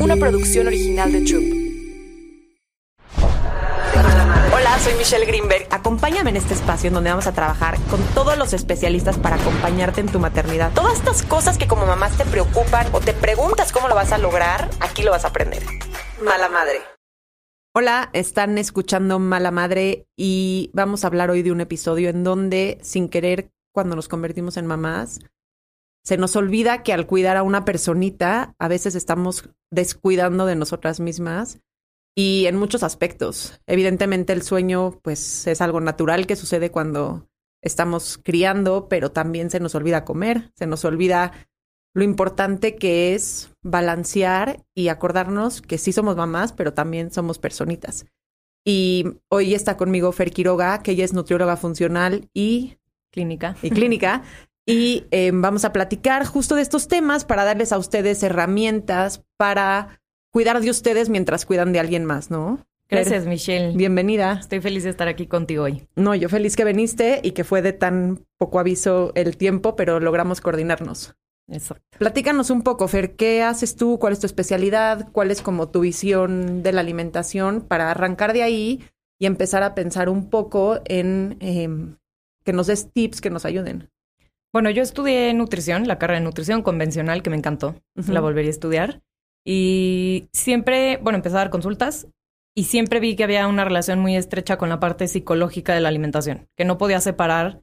una producción original de Troop. Hola, soy Michelle Greenberg. Acompáñame en este espacio en donde vamos a trabajar con todos los especialistas para acompañarte en tu maternidad. Todas estas cosas que como mamás te preocupan o te preguntas cómo lo vas a lograr, aquí lo vas a aprender. Mala madre. Hola, están escuchando Mala Madre y vamos a hablar hoy de un episodio en donde, sin querer, cuando nos convertimos en mamás, se nos olvida que al cuidar a una personita, a veces estamos descuidando de nosotras mismas y en muchos aspectos. Evidentemente el sueño pues es algo natural que sucede cuando estamos criando, pero también se nos olvida comer, se nos olvida lo importante que es balancear y acordarnos que sí somos mamás, pero también somos personitas. Y hoy está conmigo Fer Quiroga, que ella es nutrióloga funcional y clínica. Y clínica. Y eh, vamos a platicar justo de estos temas para darles a ustedes herramientas para cuidar de ustedes mientras cuidan de alguien más, ¿no? Gracias, Michelle. Bienvenida. Estoy feliz de estar aquí contigo hoy. No, yo feliz que viniste y que fue de tan poco aviso el tiempo, pero logramos coordinarnos. Exacto. Platícanos un poco, Fer, ¿qué haces tú? ¿Cuál es tu especialidad? ¿Cuál es como tu visión de la alimentación para arrancar de ahí y empezar a pensar un poco en em, que nos des tips que nos ayuden? Bueno, yo estudié nutrición, la carrera de nutrición convencional que me encantó. La volvería a estudiar. Y siempre, bueno, empecé a dar consultas y siempre vi que había una relación muy estrecha con la parte psicológica de la alimentación, que no podía separar.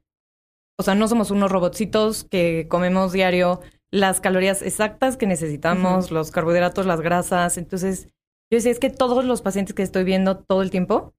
O sea, no somos unos robotcitos que comemos diario las calorías exactas que necesitamos, los carbohidratos, las grasas. Entonces, yo decía, es que todos los pacientes que estoy viendo todo el tiempo,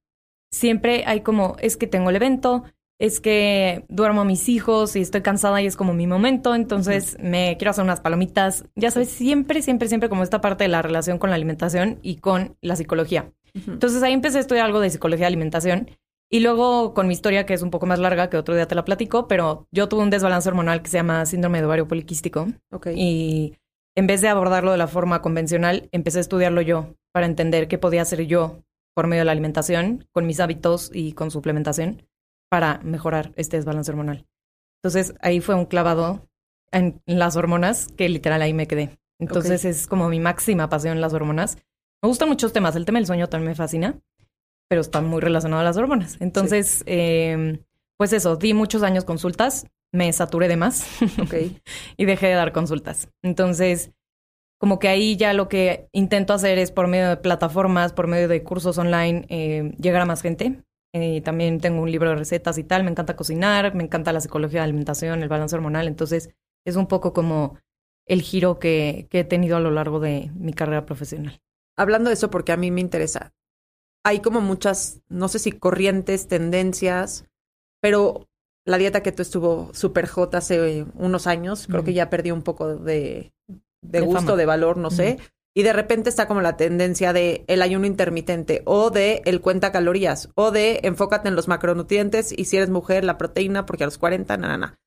siempre hay como, es que tengo el evento, es que duermo a mis hijos y estoy cansada y es como mi momento, entonces me quiero hacer unas palomitas. Ya sabes, siempre, siempre, siempre como esta parte de la relación con la alimentación y con la psicología. Entonces ahí empecé a estudiar algo de psicología de alimentación y luego con mi historia, que es un poco más larga, que otro día te la platico, pero yo tuve un desbalance hormonal que se llama síndrome de ovario poliquístico. Y en vez de abordarlo de la forma convencional, empecé a estudiarlo yo para entender qué podía hacer yo por medio de la alimentación, con mis hábitos y con suplementación para mejorar este desbalance hormonal. Entonces ahí fue un clavado en las hormonas que literal ahí me quedé. Entonces es como mi máxima pasión las hormonas. Me gustan muchos temas. El tema del sueño también me fascina, pero está muy relacionado a las hormonas. Entonces, em, pues eso, di muchos años consultas, me saturé de más y dejé de dar consultas. Entonces, como que ahí ya lo que intento hacer es por medio de plataformas, por medio de cursos online, eh, llegar a más gente. Eh, también tengo un libro de recetas y tal. Me encanta cocinar, me encanta la psicología de la alimentación, el balance hormonal. Entonces, es un poco como el giro que, que he tenido a lo largo de mi carrera profesional. Hablando de eso, porque a mí me interesa. Hay como muchas, no sé si corrientes, tendencias, pero la dieta que tú estuvo súper hot hace unos años, creo que ya perdió un poco de, de, gusto, de valor, no sé. Y de repente está como la tendencia de el ayuno intermitente o de el cuenta calorías o de enfócate en los macronutrientes y si eres mujer la proteína porque a los 40, nada, nada.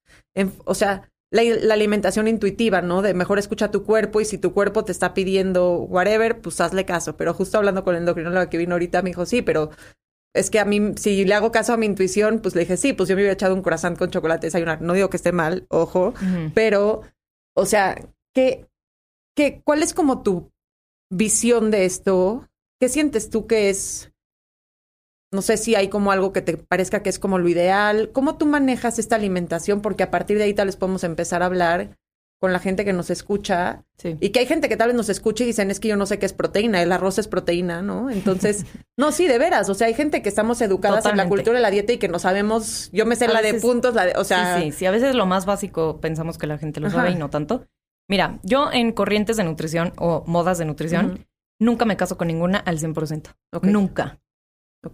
o sea, la, alimentación intuitiva, ¿no? De mejor escucha tu cuerpo y si tu cuerpo te está pidiendo whatever, pues hazle caso. Pero justo hablando con el endocrinólogo que vino ahorita me dijo, sí, pero es que a mí, si le hago caso a mi intuición, pues le dije, sí, pues yo me hubiera echado un corazón con chocolate desayunar. No digo que esté mal, ojo, pero, o sea, ¿qué, qué, ¿cuál es como tu visión de esto, ¿qué sientes tú que es? No sé si hay como algo que te parezca que es como lo ideal. ¿Cómo tú manejas esta alimentación? Porque a partir de ahí tal vez podemos empezar a hablar con la gente que nos escucha. Y que hay gente que tal vez nos escuche y dicen, es que yo no sé qué es proteína, el arroz es proteína, ¿no? Entonces, no, sí, de veras. O sea, hay gente que estamos educadas en la cultura de la dieta y que no sabemos, yo me sé la de puntos, la de, o sea. Sí, sí, a veces lo más básico pensamos que la gente lo sabe y no tanto. Mira, yo en corrientes de nutrición o modas de nutrición, nunca me caso con ninguna al 100%. Nunca.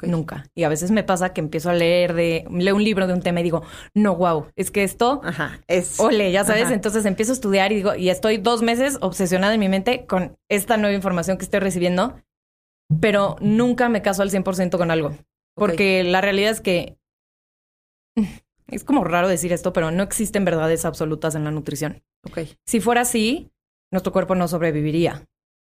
Nunca. Y a veces me pasa que empiezo a leer de, leo un libro de un tema y digo, no, wow, es que esto, Ajá, es. Ole, ya sabes. Entonces empiezo a estudiar y digo, y estoy dos meses obsesionada en mi mente con esta nueva información que estoy recibiendo, pero nunca me caso al 100% con algo. Porque la realidad es que es como raro decir esto, pero no existen verdades absolutas en la nutrición. Okay. Si fuera así, nuestro cuerpo no sobreviviría.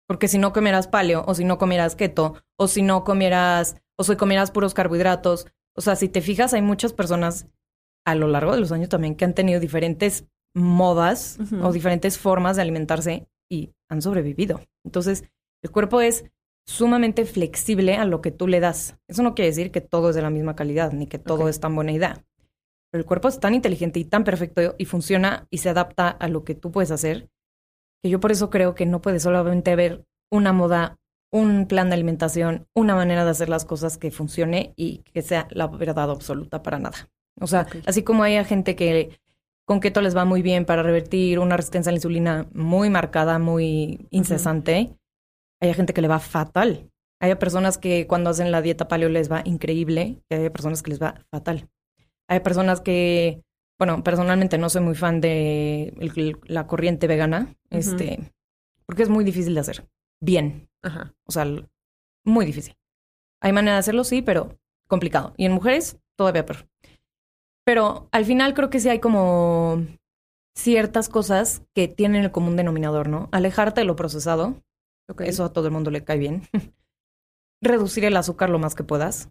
Porque si no comieras paleo, o si no comieras keto, o si no comieras, o si comieras puros carbohidratos. O sea, si te fijas, hay muchas personas a lo largo de los años también que han tenido diferentes modas o diferentes formas de alimentarse y han sobrevivido. Entonces, El cuerpo es sumamente flexible a lo que tú le das. Eso no quiere decir que todo es de la misma calidad, ni que todo es tan buena idea. Pero el cuerpo es tan inteligente y tan perfecto y funciona y se adapta a lo que tú puedes hacer, que yo por eso creo que no puede solamente haber una moda, un plan de alimentación, una manera de hacer las cosas que funcione y que sea la verdad absoluta para nada. O sea, así como hay gente que con keto les va muy bien para revertir una resistencia a la insulina muy marcada, muy incesante, hay gente que le va fatal. Hay personas que cuando hacen la dieta paleo les va increíble y hay personas que les va fatal. Hay personas que, bueno, personalmente no soy muy fan de el- la corriente vegana, este, porque es muy difícil de hacer. Bien. Ajá. O sea, muy difícil. Hay manera de hacerlo, sí, pero complicado. Y en mujeres, todavía peor. Pero al final creo que sí hay como ciertas cosas que tienen el común denominador, ¿no? Alejarte de lo procesado, Ok. eso a todo el mundo le cae bien. Reducir el azúcar lo más que puedas.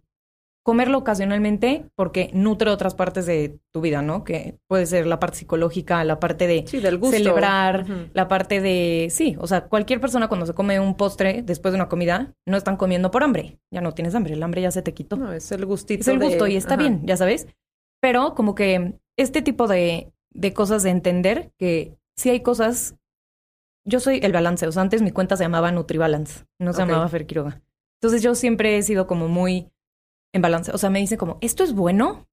Comerlo ocasionalmente porque nutre otras partes de tu vida, ¿no? Que puede ser la parte psicológica, la parte de Sí, del gusto. celebrar, la parte de, sí, o sea, cualquier persona cuando se come un postre después de una comida, no están comiendo por hambre, ya no tienes hambre, el hambre ya se te quitó. No, es el gustito. es el de- gusto y está ajá. bien, ya sabes. Pero como que este tipo de, de cosas de entender que sí hay cosas, yo soy el balance, o sea, antes mi cuenta se llamaba NutriBalance, no se llamaba Fer Quiroga. Entonces yo siempre he sido como muy en balance, o sea, me dicen como, ¿esto es bueno?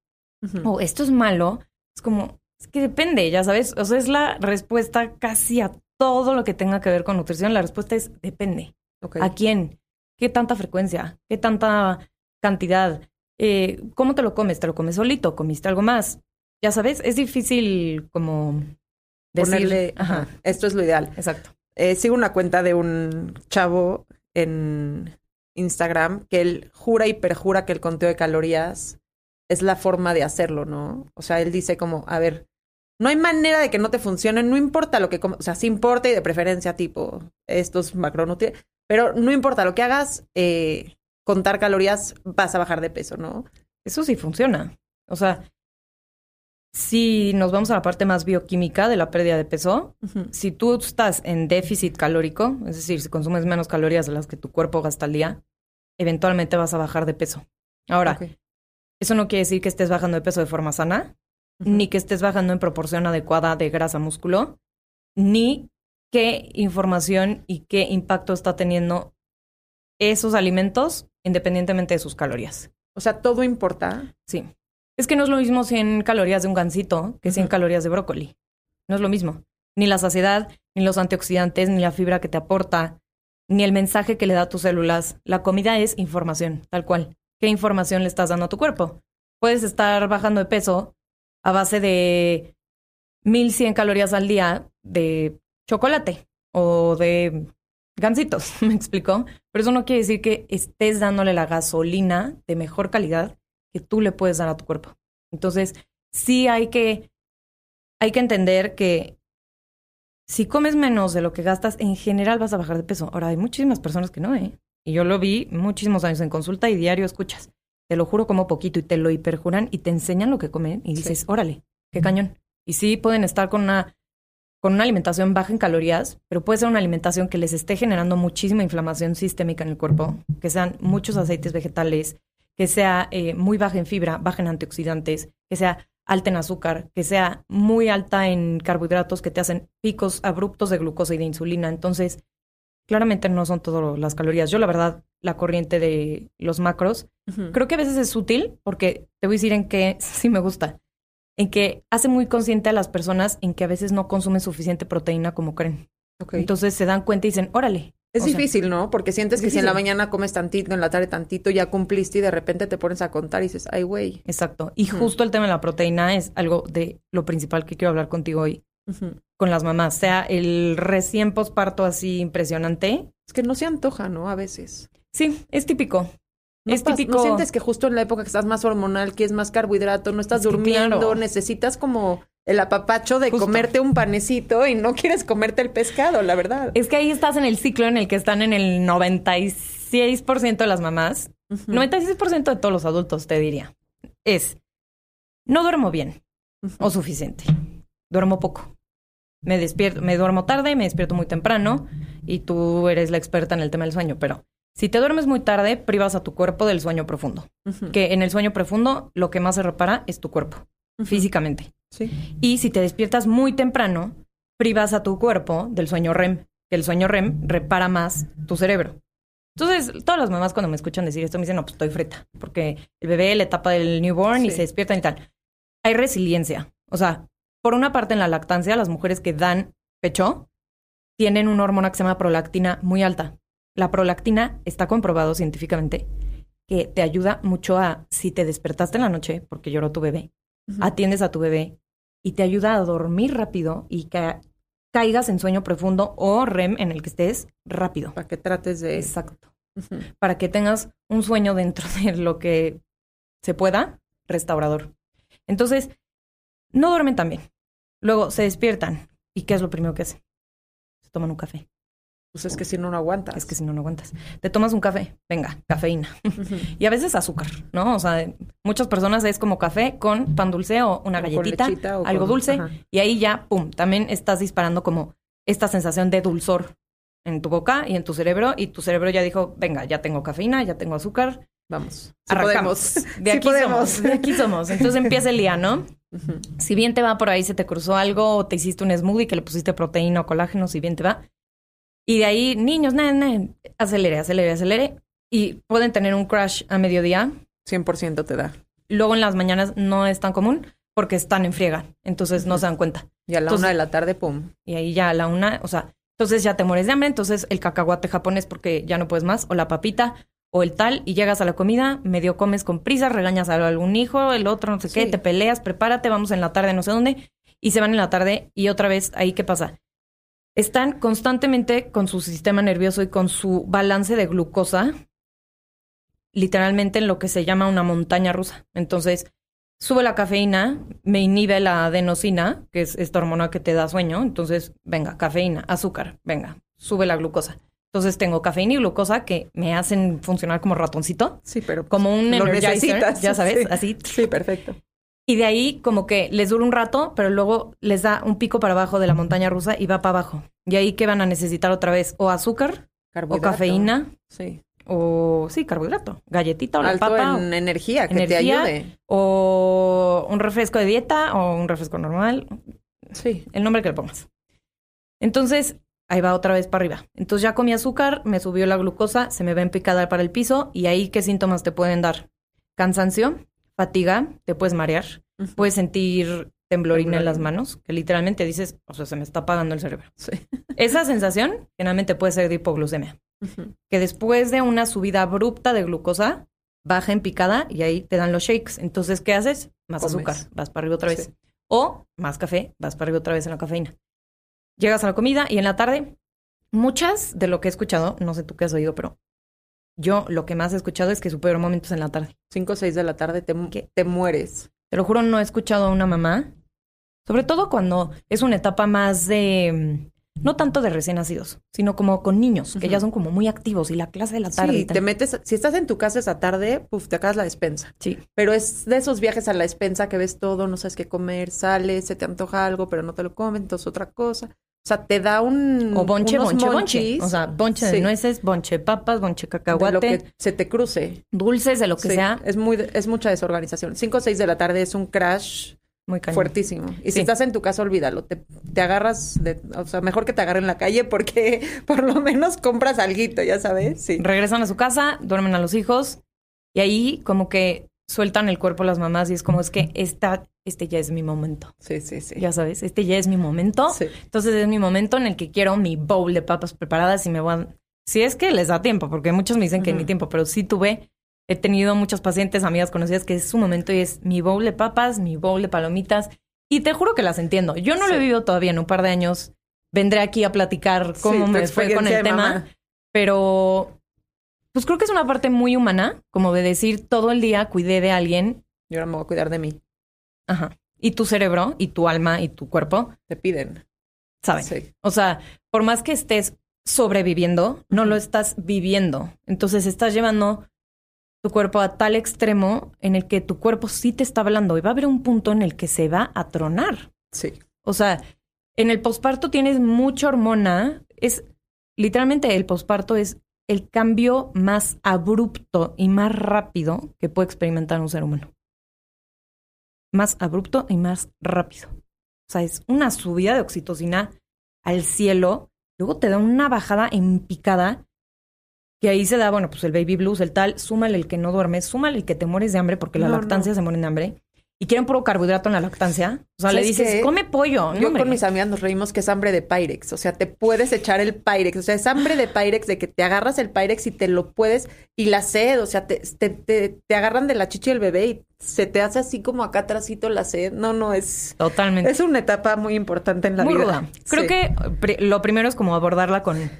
O esto es malo, es como, es que depende, ya sabes, o sea, es la respuesta casi a todo lo que tenga que ver con nutrición, la respuesta es depende. ¿A quién? ¿Qué tanta frecuencia? ¿Qué tanta cantidad? Eh, ¿Cómo te lo comes? ¿Te lo comes solito? ¿Comiste algo más? Ya sabes, es difícil como decir, Ponerle, ajá, esto es lo ideal. exacto. Eh, sigo una cuenta de un chavo en Instagram que él jura y perjura que el conteo de calorías es la forma de hacerlo, ¿no? O sea, él dice como, a ver, no hay manera de que no te funcione, no importa lo que o sea, sí importa y de preferencia tipo estos macronutrientes, pero no importa lo que hagas, eh, contar calorías, vas a bajar de peso, ¿no? Eso sí funciona. O sea, si nos vamos a la parte más bioquímica de la pérdida de peso, si tú estás en déficit calórico, es decir, si consumes menos calorías de las que tu cuerpo gasta al día, eventualmente vas a bajar de peso. Ahora, eso no quiere decir que estés bajando de peso de forma sana, ni que estés bajando en proporción adecuada de grasa a músculo, ni qué información y qué impacto está teniendo esos alimentos independientemente de sus calorías. O sea, todo importa. Sí. Es que no es lo mismo 100 calorías de un gansito que 100 Ujú. calorías de brócoli. No es lo mismo. Ni la saciedad, ni los antioxidantes, ni la fibra que te aporta, ni el mensaje que le da a tus células. La comida es información, tal cual. ¿Qué información le estás dando a tu cuerpo? Puedes estar bajando de peso a base de 1100 calorías al día de chocolate o de gansitos, ¿me explicó? Pero eso no quiere decir que estés dándole la gasolina de mejor calidad que tú le puedes dar a tu cuerpo. Entonces, sí hay que, hay que entender que si comes menos de lo que gastas, en general vas a bajar de peso. Ahora, hay muchísimas personas que no, ¿eh? Y yo lo vi muchísimos años en consulta y diario escuchas. Te lo juro como poquito y te lo hiperjuran y te enseñan lo que comen y dices, órale, qué cañón. Y sí pueden estar con una, con una alimentación baja en calorías, pero puede ser una alimentación que les esté generando muchísima inflamación sistémica en el cuerpo, que sean muchos aceites vegetales, que sea eh, muy baja en fibra, baja en antioxidantes, que sea alta en azúcar, que sea muy alta en carbohidratos que te hacen picos abruptos de glucosa y de insulina. Entonces, claramente no son todas las calorías. Yo, la verdad, la corriente de los macros, creo que a veces es útil porque te voy a decir en qué sí me gusta. En que hace muy consciente a las personas en que a veces no consumen suficiente proteína como creen. Entonces se dan cuenta y dicen, órale. Es O sea, difícil, ¿no? Porque sientes es que si en la mañana comes tantito, en la tarde tantito, ya cumpliste y de repente te pones a contar y dices, ay, güey. Exacto. Y Ujú. justo el tema de la proteína es algo de lo principal que quiero hablar contigo hoy con las mamás. Sea el recién posparto así impresionante. Es que no se antoja, ¿no? A veces. Sí, es típico. No es típico. ¿No sientes que justo en la época que estás más hormonal, que es más carbohidrato, no estás Es durmiendo, claro. necesitas como el apapacho de Justo. comerte un panecito y no quieres comerte el pescado, la verdad. Es que ahí estás en el ciclo en el que están en el 96% de las mamás. Ujú. 96% de todos los adultos, te diría. Es, no duermo bien o suficiente. Duermo poco. me despierto, me duermo tarde, me despierto muy temprano y tú eres la experta en el tema del sueño, pero si te duermes muy tarde, privas a tu cuerpo del sueño profundo. Que en el sueño profundo lo que más se repara es tu cuerpo, físicamente. Sí. Y si te despiertas muy temprano, privas a tu cuerpo del sueño REM, que el sueño REM repara más tu cerebro. Entonces, todas las mamás cuando me escuchan decir esto me dicen, no, pues estoy frita, porque el bebé le tapa del newborn y se despiertan y tal. Hay resiliencia. O sea, por una parte en la lactancia, las mujeres que dan pecho tienen una hormona que se llama prolactina muy alta. La prolactina está comprobado científicamente que te ayuda mucho a, si te despertaste en la noche porque lloró tu bebé, Atiendes a tu bebé y te ayuda a dormir rápido y que caigas en sueño profundo o REM en el que estés rápido. Para que trates de... Exacto. Para que tengas un sueño dentro de lo que se pueda, restaurador. Entonces, no duermen tan bien. Luego se despiertan. ¿Y qué es lo primero que hacen? Se toman un café. Pues es que si no, no aguantas. Es que si no, no aguantas. Te tomas un café. Venga, cafeína. Y a veces azúcar, ¿no? O sea, muchas personas es como café con pan dulce o una O galletita, lechita o algo con- dulce. ajá. Y ahí ya, pum, también estás disparando como esta sensación de dulzor en tu boca y en tu cerebro. Y tu cerebro ya dijo, venga, ya tengo cafeína, ya tengo azúcar. Vamos. Sí Arrancamos. podemos. De Sí aquí podemos. somos. De aquí somos. Entonces empieza el día, ¿no? Si bien te va por ahí, se te cruzó algo, o te hiciste un smoothie que le pusiste proteína o colágeno, si bien te va. Y de ahí, niños, na, na, acelere, acelere, acelere. Y pueden tener un crash a mediodía. 100% te da. Luego en las mañanas no es tan común porque están en friega. Entonces no se dan cuenta. Y a la Entonces- una de la tarde, pum. Y ahí ya a la una, o sea, entonces ya te mueres de hambre. Entonces el cacahuate japonés porque ya no puedes más, o la papita, o el tal, y llegas a la comida, medio comes con prisa, regañas a algún hijo, el otro, no sé qué, te peleas, prepárate, vamos en la tarde, no sé dónde, y se van en la tarde, y otra vez, ahí, ¿qué pasa? Están constantemente con su sistema nervioso y con su balance de glucosa, literalmente en lo que se llama una montaña rusa. Entonces, sube la cafeína, me inhibe la adenosina, que es esta hormona que te da sueño. Entonces, venga, cafeína, azúcar, venga, sube la glucosa. Entonces, tengo cafeína y glucosa que me hacen funcionar como ratoncito, Sí, pero como un lo energizer, necesitas. ya sabes, Sí. así. Sí, perfecto. Y de ahí como que les dura un rato, pero luego les da un pico para abajo de la montaña rusa y va para abajo. Y ahí que van a necesitar otra vez o azúcar o cafeína Sí. o sí, carbohidrato, galletita o la Alto papa en energía, que te ayude. o un refresco de dieta o un refresco normal, Sí. el nombre que le pongas. Entonces, ahí va otra vez para arriba. Entonces ya comí azúcar, me subió la glucosa, se me va en picada para el piso y ahí qué síntomas te pueden dar? Cansancio, fatiga, te puedes marear, puedes sentir temblorina en las manos, que literalmente dices, o sea, se me está apagando el cerebro. Sí. Esa sensación generalmente puede ser de hipoglucemia, que después de una subida abrupta de glucosa, baja en picada y ahí te dan los shakes. Entonces, ¿qué haces? Más Comes. azúcar, vas para arriba otra vez. Sí. O más café, vas para arriba otra vez en la cafeína. Llegas a la comida y en la tarde, muchas de lo que he escuchado, no sé tú qué has oído, pero yo lo que más he escuchado es que su peor momento es en la tarde. Cinco o seis de la tarde te, ¿Qué? te mueres. Te lo juro, no he escuchado a una mamá, sobre todo cuando es una etapa más de, mm, no tanto de recién nacidos, sino como con niños, que ya son como muy activos y la clase de la tarde. Sí, te metes, si estás en tu casa esa tarde, puf, te acabas la despensa. Sí. Pero es de esos viajes a la despensa que ves todo, no sabes qué comer, sales, se te antoja algo, pero no te lo comen, entonces otra cosa. O sea, te da un O bonche, unos bonche, bonche. O sea, bonche de Sí. nueces, bonche de papas, bonche de de lo cacahuate, que se te cruce. dulces, de lo que Sí, sea. Es muy, es mucha desorganización. Cinco o seis de la tarde es un crash Muy cañón. fuertísimo. Y Sí. si estás en tu casa, olvídalo. Te, te agarras, de, o sea, mejor que te agarren en la calle porque por lo menos compras alguito, ya sabes. Sí. Regresan a su casa, duermen a los hijos y ahí como que sueltan el cuerpo las mamás y es como es que esta, este ya es mi momento. Sí, sí, sí. Ya sabes, este ya es mi momento. Sí. Entonces es mi momento en el que quiero mi bowl de papas preparadas y me voy a... Si es que les da tiempo, porque muchos me dicen que Ujú. ni tiempo, pero sí tuve, he tenido muchos pacientes, amigas conocidas, que es su momento y es mi bowl de papas, mi bowl de palomitas. Y te juro que las entiendo. Yo no lo he vivido todavía en un par de años. Vendré aquí a platicar cómo Sí, me fue con el tema. mamá. Pero pues creo que es una parte muy humana, como de decir todo el día cuidé de alguien, Y ahora me voy a cuidar de mí. ajá, y tu cerebro, y tu alma, y tu cuerpo, Te piden. saben. Sí. O sea, por más que estés sobreviviendo, no lo estás viviendo. Entonces estás llevando tu cuerpo a tal extremo en el que tu cuerpo sí te está hablando y va a haber un punto en el que se va a tronar. Sí. O sea, En el posparto tienes mucha hormona. Es literalmente el posparto es el cambio más abrupto y más rápido que puede experimentar un ser humano. Más abrupto y más rápido. O sea, es una subida de oxitocina al cielo, luego te da una bajada en picada, que ahí se da, bueno, pues el baby blues, el tal, súmale el que no duermes, súmale el que te mueres de hambre, porque la lactancia se muere de hambre y quieren puro carbohidrato en la lactancia, o sea, le dices, come pollo. Yo con mis amigas nos reímos que es hambre de Pyrex. O sea, te puedes echar el Pyrex. O sea, es hambre de Pyrex de que te agarras el Pyrex y te lo puedes. Y la sed, o sea, te, te, te, agarran de la chichi del bebé y se te hace así como acá atrásito la sed. No, no, es. Totalmente. Es una etapa muy importante en la vida. Creo que lo primero es como abordarla con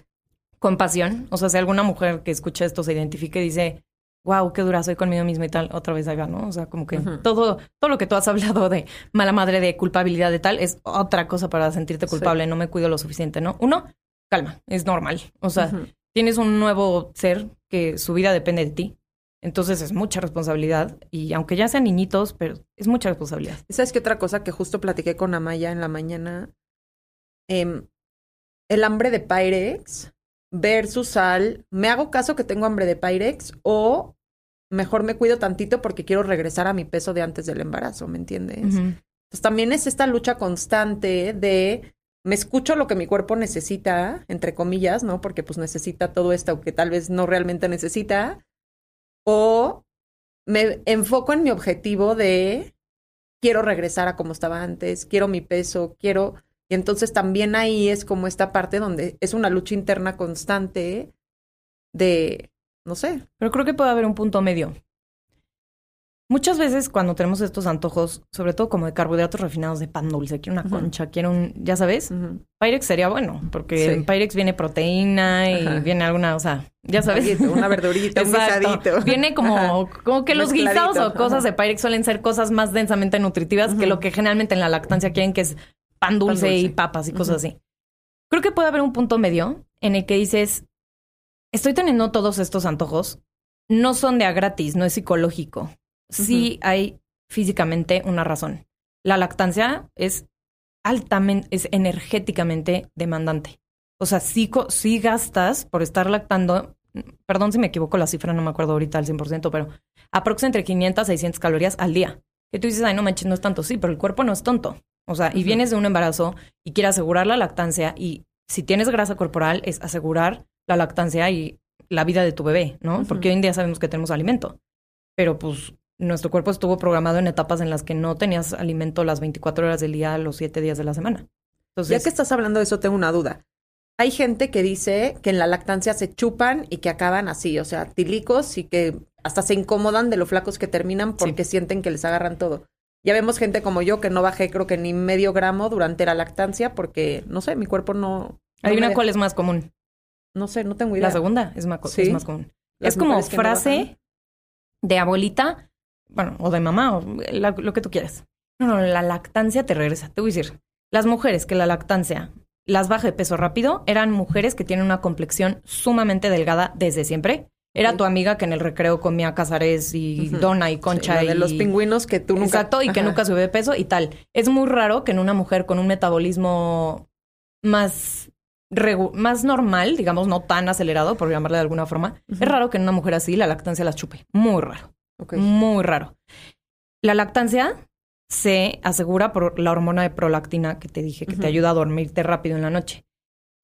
compasión. O sea, si alguna mujer que escucha esto se identifique y dice, wow, qué dura soy conmigo misma y tal, otra vez va, ¿no? O sea, como que todo, todo lo que tú has hablado de mala madre, de culpabilidad, de tal, es otra cosa para sentirte culpable, no me cuido lo suficiente, ¿no? Uno, calma, es normal. O sea, tienes un nuevo ser que su vida depende de ti. Entonces es mucha responsabilidad y aunque ya sean niñitos, pero es mucha responsabilidad. ¿Sabes qué otra cosa que justo platiqué con Amaya en la mañana? Em, el hambre de Pyrex versus sal. ¿me hago caso que tengo hambre de Pyrex o mejor me cuido tantito porque quiero regresar a mi peso de antes del embarazo, ¿me entiendes? Entonces también es esta lucha constante de me escucho lo que mi cuerpo necesita, entre comillas, ¿no? Porque pues necesita todo esto que tal vez no realmente necesita, o me enfoco en mi objetivo de quiero regresar a como estaba antes, quiero mi peso, quiero... Y entonces también ahí es como esta parte donde es una lucha interna constante de no sé. Pero creo que puede haber un punto medio. Muchas veces cuando tenemos estos antojos, sobre todo como de carbohidratos refinados de pan dulce, quiero una concha, quiero un, ya sabes, Pyrex sería bueno, porque en Pyrex viene proteína y viene alguna, o sea, ya sabes. una verdurita, un guisadito. Viene como, como que los guisados o cosas de Pyrex suelen ser cosas más densamente nutritivas que lo que generalmente en la lactancia quieren, que es pan dulce, y papas y cosas así. Creo que puede haber un punto medio en el que dices, estoy teniendo todos estos antojos, no son de a gratis, no es psicológico. Sí hay físicamente una razón. La lactancia es altamente, es energéticamente demandante. O sea, sí, sí gastas por estar lactando, perdón si me equivoco la cifra, no me acuerdo ahorita al 100%, pero aproximadamente entre 500 a 600 calorías al día. Que tú dices, ay, no manches, no es tanto. Sí, pero el cuerpo no es tonto. O sea, y vienes de un embarazo y quieres asegurar la lactancia y si tienes grasa corporal es asegurar la lactancia y la vida de tu bebé, ¿no? Porque hoy en día sabemos que tenemos alimento, pero pues nuestro cuerpo estuvo programado en etapas en las que no tenías alimento las 24 horas del día, los 7 días de la semana. Entonces, ya que estás hablando de eso, tengo una duda. Hay gente que dice que en la lactancia se chupan y que acaban así, o sea, tilicos y que hasta se incomodan de lo flacos que terminan porque sienten que les agarran todo. Ya vemos gente como yo que no bajé creo que ni medio gramo durante la lactancia porque, no sé, mi cuerpo no... Hay una cuál es más común. No sé, no tengo idea. La segunda es más, más común. es como frase de abuelita, bueno, o de mamá, o lo que tú quieras. No, no, la lactancia te regresa. Te voy a decir, las mujeres que la lactancia las baja de peso rápido eran mujeres que tienen una complexión sumamente delgada desde siempre. Era tu amiga que en el recreo comía cazares y dona y concha y... de los pingüinos que tú nunca... Exacto, y que nunca sube de peso y tal. Es muy raro que en una mujer con un metabolismo más más normal, digamos, no tan acelerado, por llamarle de alguna forma, es raro que en una mujer así la lactancia la chupe. Muy raro. Muy raro. La lactancia se asegura por la hormona de prolactina que te dije, que te ayuda a dormirte rápido en la noche.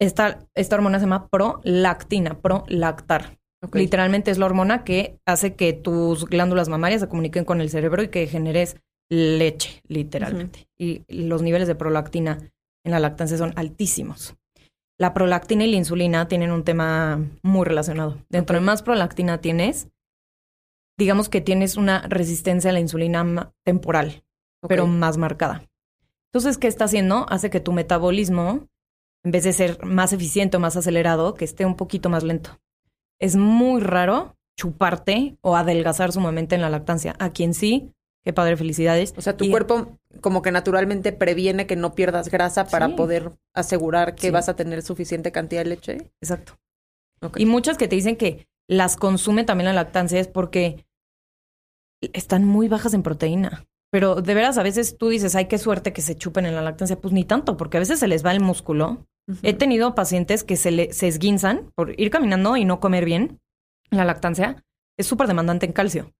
Esta, esta hormona se llama prolactina, prolactar. Literalmente es la hormona que hace que tus glándulas mamarias se comuniquen con el cerebro y que generes leche, literalmente. Y los niveles de prolactina en la lactancia son altísimos la prolactina y la insulina tienen un tema muy relacionado. Dentro de más prolactina tienes, digamos que tienes una resistencia a la insulina temporal, pero más marcada. Entonces, ¿qué está haciendo? Hace que tu metabolismo, en vez de ser más eficiente o más acelerado, que esté un poquito más lento. Es muy raro chuparte o adelgazar sumamente en la lactancia. A quien sí, qué padre, felicidades. O sea, tu cuerpo como que naturalmente previene que no pierdas grasa para poder asegurar que vas a tener suficiente cantidad de leche. Exacto. Y muchas que te dicen que las consume también la lactancia es porque están muy bajas en proteína. Pero de veras, a veces tú dices, ay, qué suerte que se chupen en la lactancia. Pues ni tanto, porque a veces se les va el músculo. He tenido pacientes que se, le, se esguinzan por ir caminando y no comer bien. La lactancia es súper demandante en calcio.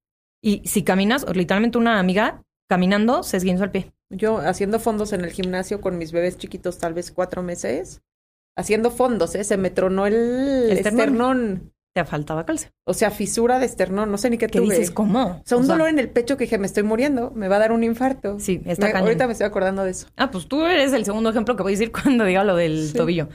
Y si caminas, literalmente una amiga caminando se esguinzó el pie. Yo haciendo fondos en el gimnasio con mis bebés chiquitos, tal vez cuatro meses, haciendo fondos, ¿eh? Se me tronó el, El esternón. esternón. Te faltaba calcio. O sea, fisura de esternón, no sé ni qué ¿Qué tuve. dices? ¿Cómo? O sea, un dolor en el pecho que dije, me estoy muriendo, me va a dar un infarto. Sí, está Me- cañón. Ahorita me estoy acordando de eso. Ah, pues tú eres el segundo ejemplo que voy a decir cuando diga lo del Sí. tobillo.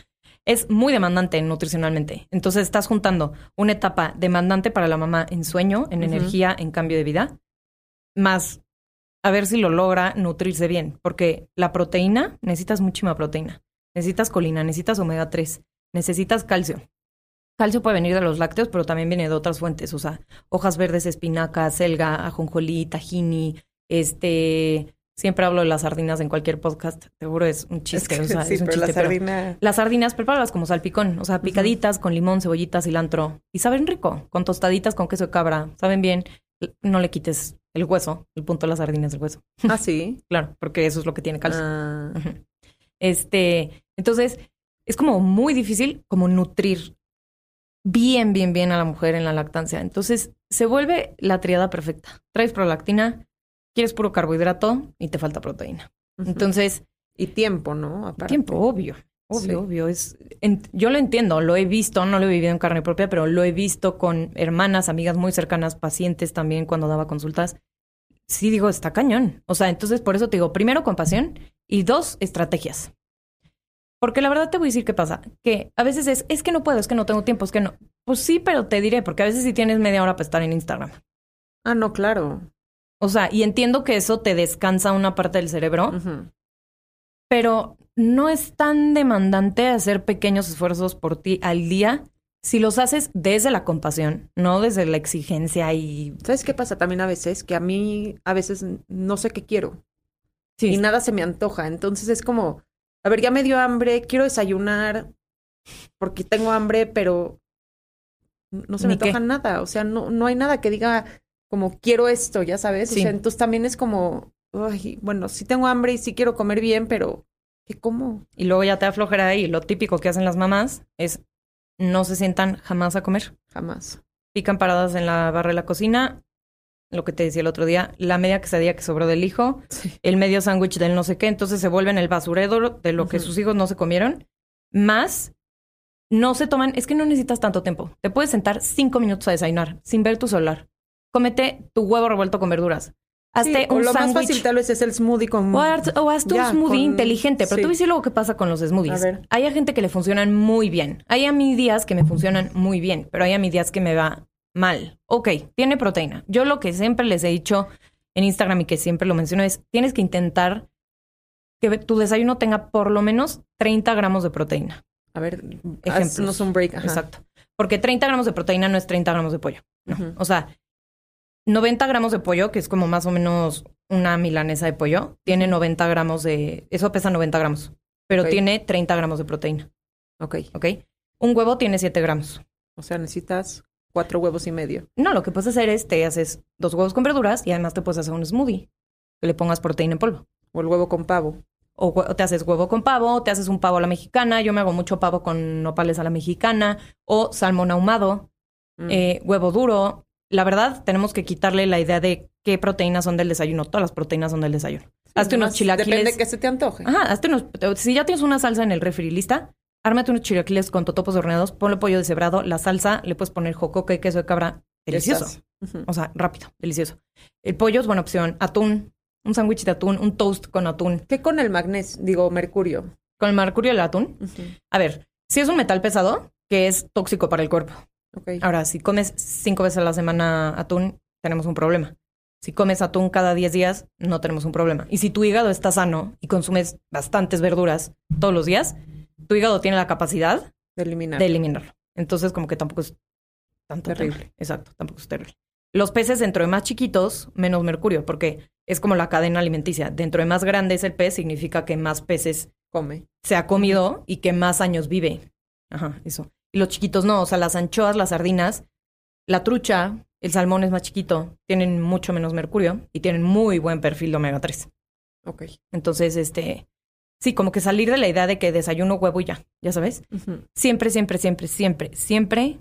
Es muy demandante nutricionalmente. Entonces estás juntando una etapa demandante para la mamá en sueño, en energía, en cambio de vida, más a ver si lo logra nutrirse bien. Porque la proteína, necesitas muchísima proteína. Necesitas colina, necesitas omega 3, necesitas calcio. Calcio puede venir de los lácteos, pero también viene de otras fuentes. O sea, hojas verdes, espinaca, selga, ajonjolí, tahini, este... Siempre hablo de las sardinas en cualquier podcast. Seguro es un chiste. Es que o sea, sí, es un pero chiste, la pero- sardina... las sardinas, prepáralas como salpicón, o sea, picaditas con limón, cebollita, cilantro. Y saben rico, con tostaditas con queso de cabra. Saben bien. No le quites el hueso. El punto de las sardinas es el hueso. Ah, sí. Claro, porque eso es lo que tiene calcio. Ah. Este, entonces, es como muy difícil como nutrir bien, bien, bien a la mujer en la lactancia. Entonces, se vuelve la triada perfecta. Traes prolactina, quieres puro carbohidrato y te falta proteína. Entonces, y tiempo, ¿no? Aparte. Tiempo, obvio. Obvio, Sí. obvio. Es, en- yo lo entiendo, lo he visto, no lo he vivido en carne propia, pero lo he visto con hermanas, amigas muy cercanas, pacientes también cuando daba consultas. Sí, digo, está cañón. O sea, entonces por eso te digo, primero compasión y dos, estrategias. Porque la verdad te voy a decir qué pasa, que a veces es, es que no puedo, es que no tengo tiempo, es que no. Pues sí, pero te diré, porque a veces sí tienes media hora para estar en Instagram. Ah, no, claro. O sea, y entiendo que eso te descansa una parte del cerebro, pero no es tan demandante hacer pequeños esfuerzos por ti al día si los haces desde la compasión, no desde la exigencia y... ¿Sabes qué pasa también a veces? Que a mí a veces no sé qué quiero Sí, y nada se me antoja. Entonces es como, a ver, ya me dio hambre, quiero desayunar porque tengo hambre, pero no se me qué. antoja nada. O sea, no, no hay nada que diga como quiero esto, ya sabes. Sí. O sea, entonces también es como, ay, bueno, sí tengo hambre y sí quiero comer bien, pero ¿qué como? Y luego ya te aflojará y lo típico que hacen las mamás es no se sientan jamás a comer. Jamás. Pican paradas en la barra de la cocina, lo que te decía el otro día, la media quesadilla que sobró del hijo, Sí. el medio sándwich del no sé qué, entonces se vuelven el basurero de lo que sus hijos no se comieron, más no se toman, es que no necesitas tanto tiempo, te puedes sentar cinco minutos a desayunar sin ver tu celular, cómete tu huevo revuelto con verduras, hazte Sí, o un lo más fácil tal vez es el smoothie con... o haz, o hazte Ya, un smoothie con- inteligente, pero sí. tú decir luego qué pasa con los smoothies. A ver. Hay a gente que le funcionan muy bien. Hay a mí días que me funcionan muy bien, pero hay a mí días que me va mal. Ok, tiene proteína. Yo lo que siempre les he dicho en Instagram y que siempre lo menciono es, tienes que intentar que tu desayuno tenga por lo menos 30 gramos de proteína. A ver, Ejemplos. haznos un break. Ajá. Exacto. Porque 30 gramos de proteína no es 30 gramos de pollo. No. O sea, 90 gramos de pollo, que es como más o menos una milanesa de pollo, tiene 90 gramos de... Eso pesa 90 gramos, pero tiene 30 gramos de proteína, Ok. ¿ok? Un huevo tiene 7 gramos. O sea, necesitas cuatro huevos y medio. No, lo que puedes hacer es te haces dos huevos con verduras y además te puedes hacer un smoothie que le pongas proteína en polvo. O el huevo con pavo. O te haces huevo con pavo, te haces un pavo a la mexicana. Yo me hago mucho pavo con nopales a la mexicana o salmón ahumado. Mm. eh, huevo duro. La verdad, tenemos que quitarle la idea de qué proteínas son del desayuno. Todas las proteínas son del desayuno. hazte unos chilaquiles. Depende de qué se te antoje. Ajá, hazte unos. Si ya tienes una salsa en el refri lista, ármate unos chilaquiles con totopos horneados, ponle pollo deshebrado, la salsa, le puedes poner jocoque, queso de cabra. Delicioso. O sea, rápido, delicioso. El pollo es buena opción. Atún, un sándwich de atún, un toast con atún. ¿Qué con el magnesio? Digo, mercurio. Con el mercurio del atún. Ujú. A ver, si es un metal pesado, que es tóxico para el cuerpo. Ahora, si comes cinco veces a la semana atún, tenemos un problema. Si comes atún cada 10 días, no tenemos un problema. Y si tu hígado está sano y consumes bastantes verduras todos los días, tu hígado tiene la capacidad De eliminar. de eliminarlo. Entonces, como que tampoco es tanto Terrible. terrible. Exacto, tampoco es terrible. Los peces, dentro de más chiquitos, menos mercurio, porque es como la cadena alimenticia. Dentro de más grande es el pez, significa que más peces Come. se ha comido y que más años vive. Ajá, eso. Y los chiquitos no, o sea, las anchoas, las sardinas, la trucha, el salmón es más chiquito, tienen mucho menos mercurio y tienen muy buen perfil de omega 3. Ok. Entonces, este, sí, como que salir de la idea de que desayuno huevo y ya, ya sabes. Ujú. Siempre, siempre, siempre, siempre, siempre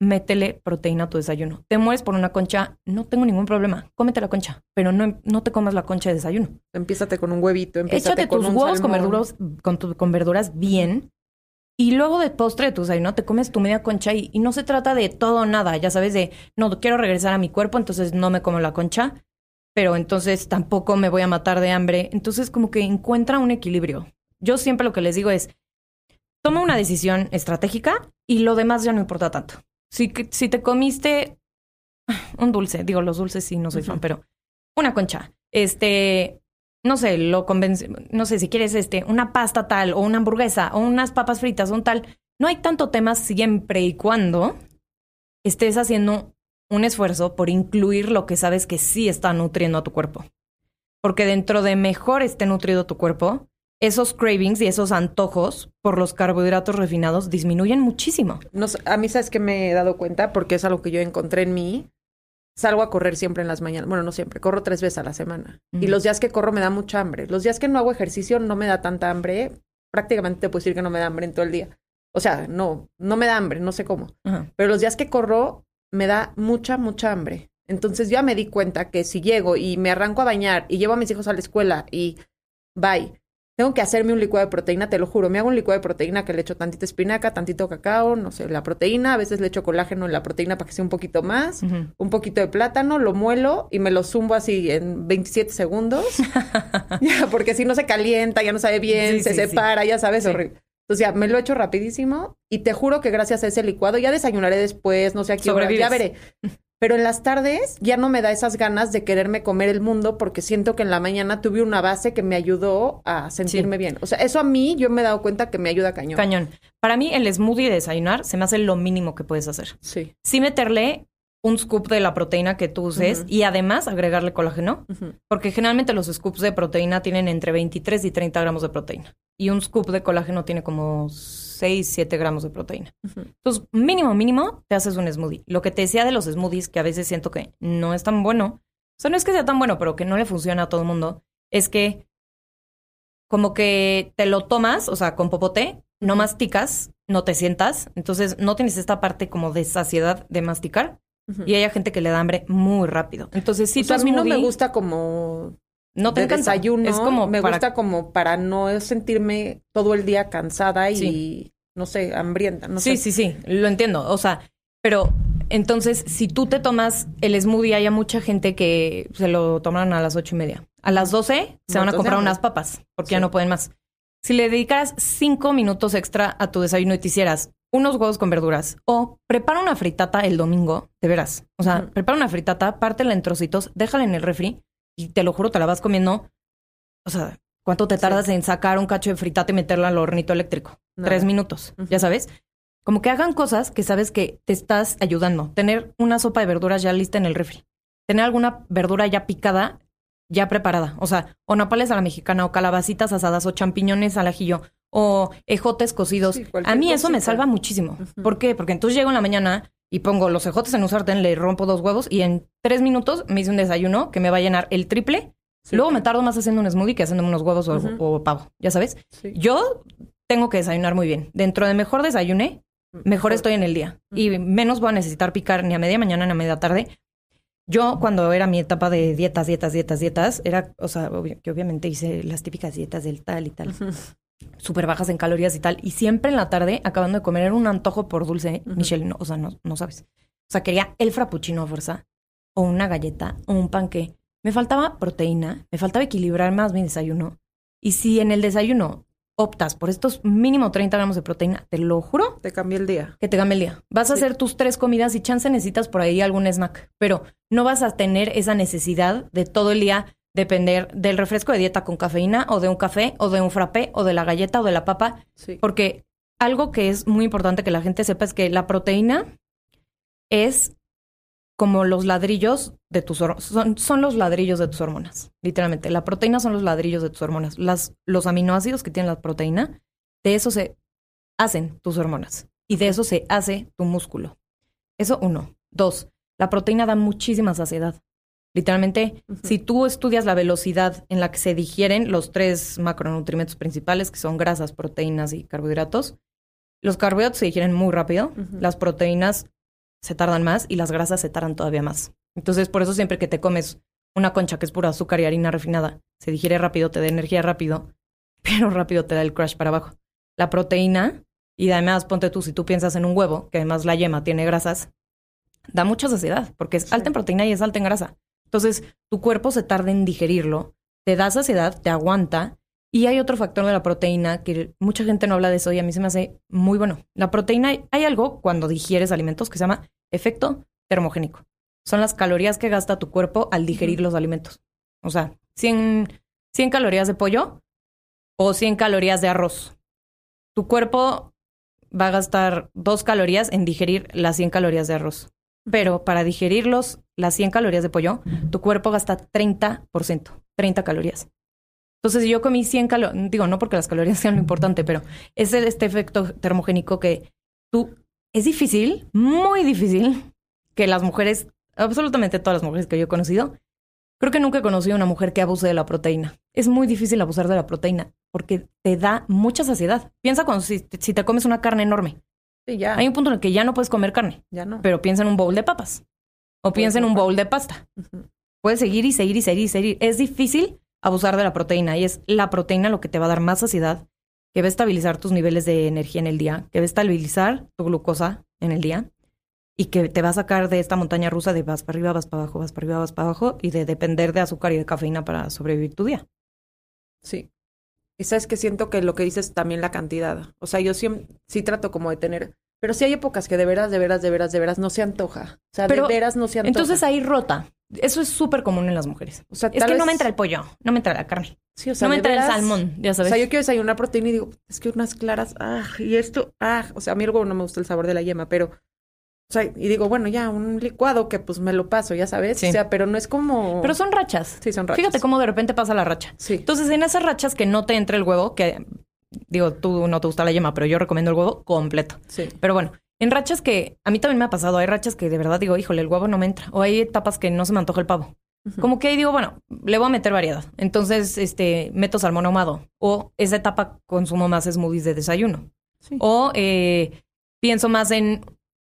métele proteína a tu desayuno. Te mueres por una concha, no tengo ningún problema. Cómete la concha, pero no, no te comas la concha de desayuno. Empiézate con un huevito, empiézate Échate con tus un huevos con verduras, con, tu- con verduras bien. Y luego de postre de tu desayuno te comes tu media concha y, y no se trata de todo o nada, ya sabes, de no quiero regresar a mi cuerpo, entonces no me como la concha, pero entonces tampoco me voy a matar de hambre. Entonces como que encuentra un equilibrio. Yo siempre lo que les digo es, toma una decisión estratégica y lo demás ya no importa tanto. Si, si te comiste un dulce, digo los dulces sí, no soy fan, pero una concha, este, no sé, lo convence, no sé si quieres este, una pasta tal o una hamburguesa o unas papas fritas o un tal. No hay tanto tema siempre y cuando estés haciendo un esfuerzo por incluir lo que sabes que sí está nutriendo a tu cuerpo. Porque dentro de mejor esté nutrido tu cuerpo, esos cravings y esos antojos por los carbohidratos refinados disminuyen muchísimo. No a mí sabes que me he dado cuenta porque es algo que yo encontré en mí. Salgo a correr siempre en las mañanas. Bueno, no siempre, corro tres veces a la semana. Y los días que corro me da mucha hambre. Los días que no hago ejercicio no me da tanta hambre. Prácticamente te puedo decir que no me da hambre en todo el día. O sea, no, no me da hambre, no sé cómo. Pero los días que corro me da mucha, mucha hambre. Entonces ya me di cuenta que si llego y me arranco a bañar y llevo a mis hijos a la escuela y bye, tengo que hacerme un licuado de proteína, te lo juro. Me hago un licuado de proteína que le echo tantita espinaca, tantito cacao, no sé, la proteína. A veces le echo colágeno en la proteína para que sea un poquito más. Un poquito de plátano, lo muelo y me lo zumbo así en 27 segundos. ya, porque si no se calienta, ya no sabe bien, Sí, se sí, sí. separa, ya sabes, horrible. Entonces ya me lo echo rapidísimo y te juro que gracias a ese licuado ya desayunaré después, no sé a qué hora, ya veré. Pero en las tardes ya no me da esas ganas de quererme comer el mundo porque siento que en la mañana tuve una base que me ayudó a sentirme bien. O sea, eso a mí yo me he dado cuenta que me ayuda cañón. Cañón. Para mí, el smoothie de desayunar se me hace lo mínimo que puedes hacer. Sí. Sí meterle un scoop de la proteína que tú uses y además agregarle colágeno, porque generalmente los scoops de proteína tienen entre 23 y 30 gramos de proteína. Y un scoop de colágeno tiene como 6, 7 gramos de proteína. Entonces, mínimo, mínimo, te haces un smoothie. Lo que te decía de los smoothies, que a veces siento que no es tan bueno, o sea, no es que sea tan bueno, pero que no le funciona a todo el mundo, es que como que te lo tomas, o sea, con popote, no masticas, no te sientas, entonces no tienes esta parte como de saciedad de masticar. Y hay gente que le da hambre muy rápido. Entonces, si O sea, a mí no me gusta como no te de encanta. desayuno. Es como me para- gusta como para no sentirme todo el día cansada y Sí. no sé, hambrienta, no sí, sé. sí, sí, lo entiendo. O sea, pero entonces, si tú te tomas el smoothie, hay mucha gente que se lo toman a las ocho y media. A las doce se van a comprar unas papas, porque ya no pueden más. Si le dedicaras cinco minutos extra a tu desayuno y te hicieras unos huevos con verduras o prepara una fritata el domingo, de veras. O sea, prepara una fritata, pártela en trocitos, déjala en el refri y te lo juro, te la vas comiendo. O sea, ¿cuánto te Sí. tardas en sacar un cacho de fritata y meterla al hornito eléctrico? Tres minutos, ya sabes. Como que hagan cosas que sabes que te estás ayudando. Tener una sopa de verduras ya lista en el refri. Tener alguna verdura ya picada, ya preparada. O sea, o nopales a la mexicana, o calabacitas asadas, o champiñones al ajillo, o ejotes cocidos. Sí, a mí eso me salva muchísimo. ¿Por qué? Porque entonces llego en la mañana y pongo los ejotes en un sartén, le rompo dos huevos y en tres minutos me hice un desayuno que me va a llenar el triple. Sí. Luego me tardo más haciendo un smoothie que haciendo unos huevos o, pavo, ya sabes. Sí. Yo tengo que desayunar muy bien. Dentro de mejor desayuné, mejor estoy en el día. Y menos voy a necesitar picar ni a media mañana ni a media tarde. Yo, cuando era mi etapa de dietas, dietas, dietas, dietas, era, o sea, obvio- que obviamente hice las típicas dietas del tal y tal. Súper bajas en calorías y tal. Y siempre en la tarde, acabando de comer, era un antojo por dulce, Ujú. Michelle, no, o sea, no, no sabes. O sea, quería el frappuccino a fuerza, o una galleta, o un panque. Me faltaba proteína, me faltaba equilibrar más mi desayuno. Y si en el desayuno optas por estos mínimo 30 gramos de proteína, te lo juro Te cambié el día. que te cambie el día. Vas a hacer tus tres comidas y chance necesitas por ahí algún snack, pero no vas a tener esa necesidad de todo el día depender del refresco de dieta con cafeína o de un café o de un frappé o de la galleta o de la papa, Sí. porque algo que es muy importante que la gente sepa es que la proteína es como los ladrillos de tus hormonas. Son, son los ladrillos de tus hormonas, literalmente. La proteína son los ladrillos de tus hormonas. Las, los aminoácidos que tiene la proteína, de eso se hacen tus hormonas. Y de eso se hace tu músculo. Eso uno. Dos, la proteína da muchísima saciedad. Literalmente, si tú estudias la velocidad en la que se digieren los tres macronutrientes principales, que son grasas, proteínas y carbohidratos, los carbohidratos se digieren muy rápido, las proteínas se tardan más y las grasas se tardan todavía más. Entonces, por eso siempre que te comes una concha que es pura azúcar y harina refinada, se digiere rápido, te da energía rápido, pero rápido te da el crash para abajo. La proteína, y además ponte tú, si tú piensas en un huevo, que además la yema tiene grasas, da mucha saciedad, porque es alta en proteína y es alta en grasa. Entonces, tu cuerpo se tarda en digerirlo, te da saciedad, te aguanta. Y hay otro factor de la proteína que mucha gente no habla de eso y a mí se me hace muy bueno. La proteína, hay algo cuando digieres alimentos que se llama efecto termogénico. Son las calorías que gasta tu cuerpo al digerir los alimentos. O sea, 100, 100 calorías de pollo o 100 calorías de arroz. Tu cuerpo va a gastar dos calorías en digerir las 100 calorías de arroz. Pero para digerirlos, las 100 calorías de pollo, tu cuerpo gasta 30%, 30 calorías. Entonces, si yo comí 100 calorías, digo, no porque las calorías sean lo importante, pero es este efecto termogénico que tú, es difícil, muy difícil, que las mujeres, absolutamente todas las mujeres que yo he conocido, creo que nunca he conocido una mujer que abuse de la proteína. Es muy difícil abusar de la proteína porque te da mucha saciedad. Piensa cuando si te comes una carne enorme. Hay un punto en el que ya no puedes comer carne. Ya no. Pero piensa en un bowl de papas. O piensa en un bowl de pasta. Puedes seguir y seguir y seguir y seguir. Es difícil abusar de la proteína y es la proteína lo que te va a dar más saciedad, que va a estabilizar tus niveles de energía en el día, que va a estabilizar tu glucosa en el día y que te va a sacar de esta montaña rusa de vas para arriba, vas para abajo, vas para arriba, vas para abajo y de depender de azúcar y de cafeína para sobrevivir tu día. Sí. Y sabes que siento que lo que dices también la cantidad. O sea, yo sí, sí trato como de tener. Pero sí hay épocas que de veras, de veras, de veras, de veras no se antoja. O sea, de veras no se antoja. Entonces ahí rota. Eso es súper común en las mujeres. O sea, es que no me entra el pollo, no me entra la carne. Sí, o sea, no me entra el salmón, ya sabes. O sea, yo quiero desayunar proteína y digo, es que unas claras, ah, y esto, ah, o sea, a mí luego no me gusta el sabor de la yema, pero sea, y digo, bueno, ya, un licuado que pues me lo paso, ya sabes. O sea, pero no es como. Pero son rachas. Sí, son rachas. Fíjate cómo de repente pasa la racha. Sí. Entonces, en esas rachas que no te entre el huevo, que digo, tú no te gusta la yema, pero yo recomiendo el huevo completo. Sí. Pero bueno, en rachas que a mí también me ha pasado, hay rachas que de verdad digo, híjole, el huevo no me entra. O hay etapas que no se me antoja el pavo. Como que ahí digo, bueno, le voy a meter variedad. Entonces, este, meto salmón ahumado. O esa etapa consumo más smoothies de desayuno. Sí. O eh, pienso más en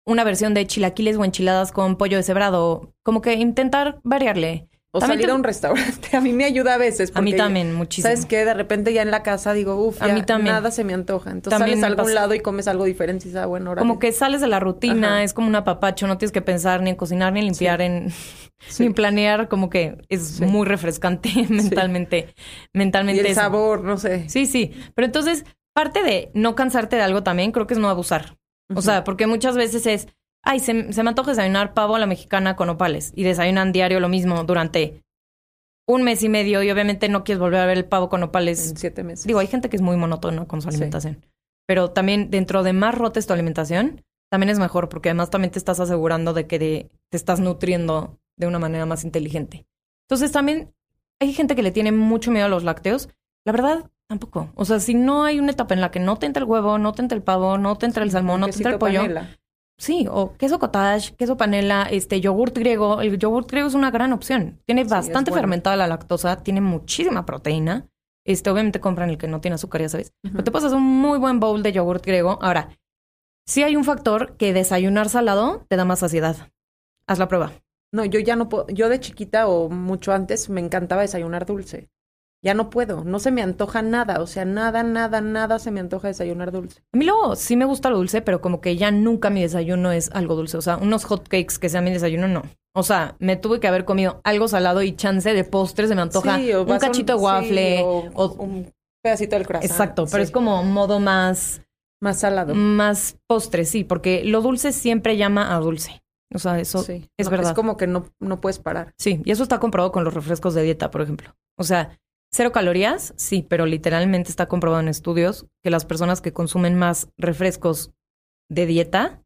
una versión de chilaquiles o enchiladas con pollo deshebrado. Como que intentar variarle. O salir a un restaurante. A mí me ayuda a veces. A mí también, muchísimo. ¿Sabes qué? De repente ya en la casa digo, uff, a mí también. nada se me antoja. Entonces sales a algún lado y comes algo diferente y dices, ah, bueno, ahora. Como que sales de la rutina, es como un apapacho, no tienes que pensar ni en cocinar, ni en limpiar, en ni planear, como que es muy refrescante mentalmente. Mentalmente. Y el sabor, no sé. Sí, sí. Pero entonces, parte de no cansarte de algo también, creo que es no abusar. O sea, porque muchas veces es, ay, se, me antoja desayunar pavo a la mexicana con opales y desayunan diario lo mismo durante un mes y medio y obviamente no quieres volver a ver el pavo con opales. En siete meses. Digo, hay gente que es muy monótona con su alimentación. Pero también dentro de más rotes tu alimentación, también es mejor porque además también te estás asegurando de que te estás nutriendo de una manera más inteligente. Entonces también hay gente que le tiene mucho miedo a los lácteos. La verdad, Tampoco. O sea, si no hay una etapa en la que no te entra el huevo, no te entra el pavo, no te entra el salmón, no te entra el pollo. Sí, o queso cottage, queso panela, este yogurt griego. El yogurt griego es una gran opción. Tiene bastante fermentada la lactosa, tiene muchísima proteína. Este, obviamente compran el que no tiene azúcar, ya sabes. Pero te pasas un muy buen bowl de yogurt griego. Ahora, sí hay un factor que desayunar salado te da más saciedad. Haz la prueba. No, yo ya no puedo. Yo de chiquita o mucho antes me encantaba desayunar dulce ya no puedo, no se me antoja nada, o sea, nada, nada, nada se me antoja desayunar dulce. A mí luego sí me gusta lo dulce, pero como que ya nunca mi desayuno es algo dulce, o sea, unos hot cakes que sean mi desayuno, no. O sea, me tuve que haber comido algo salado y chance de postre, se me antoja un cachito de waffle o, un pedacito del croissant. Exacto, pero es como modo más... Más salado. Más postre, sí, porque lo dulce siempre llama a dulce. O sea, eso es verdad. Es como que no, no puedes parar. Sí, y eso está comprobado con los refrescos de dieta, por ejemplo. O sea, Cero calorías, sí, pero literalmente está comprobado en estudios que las personas que consumen más refrescos de dieta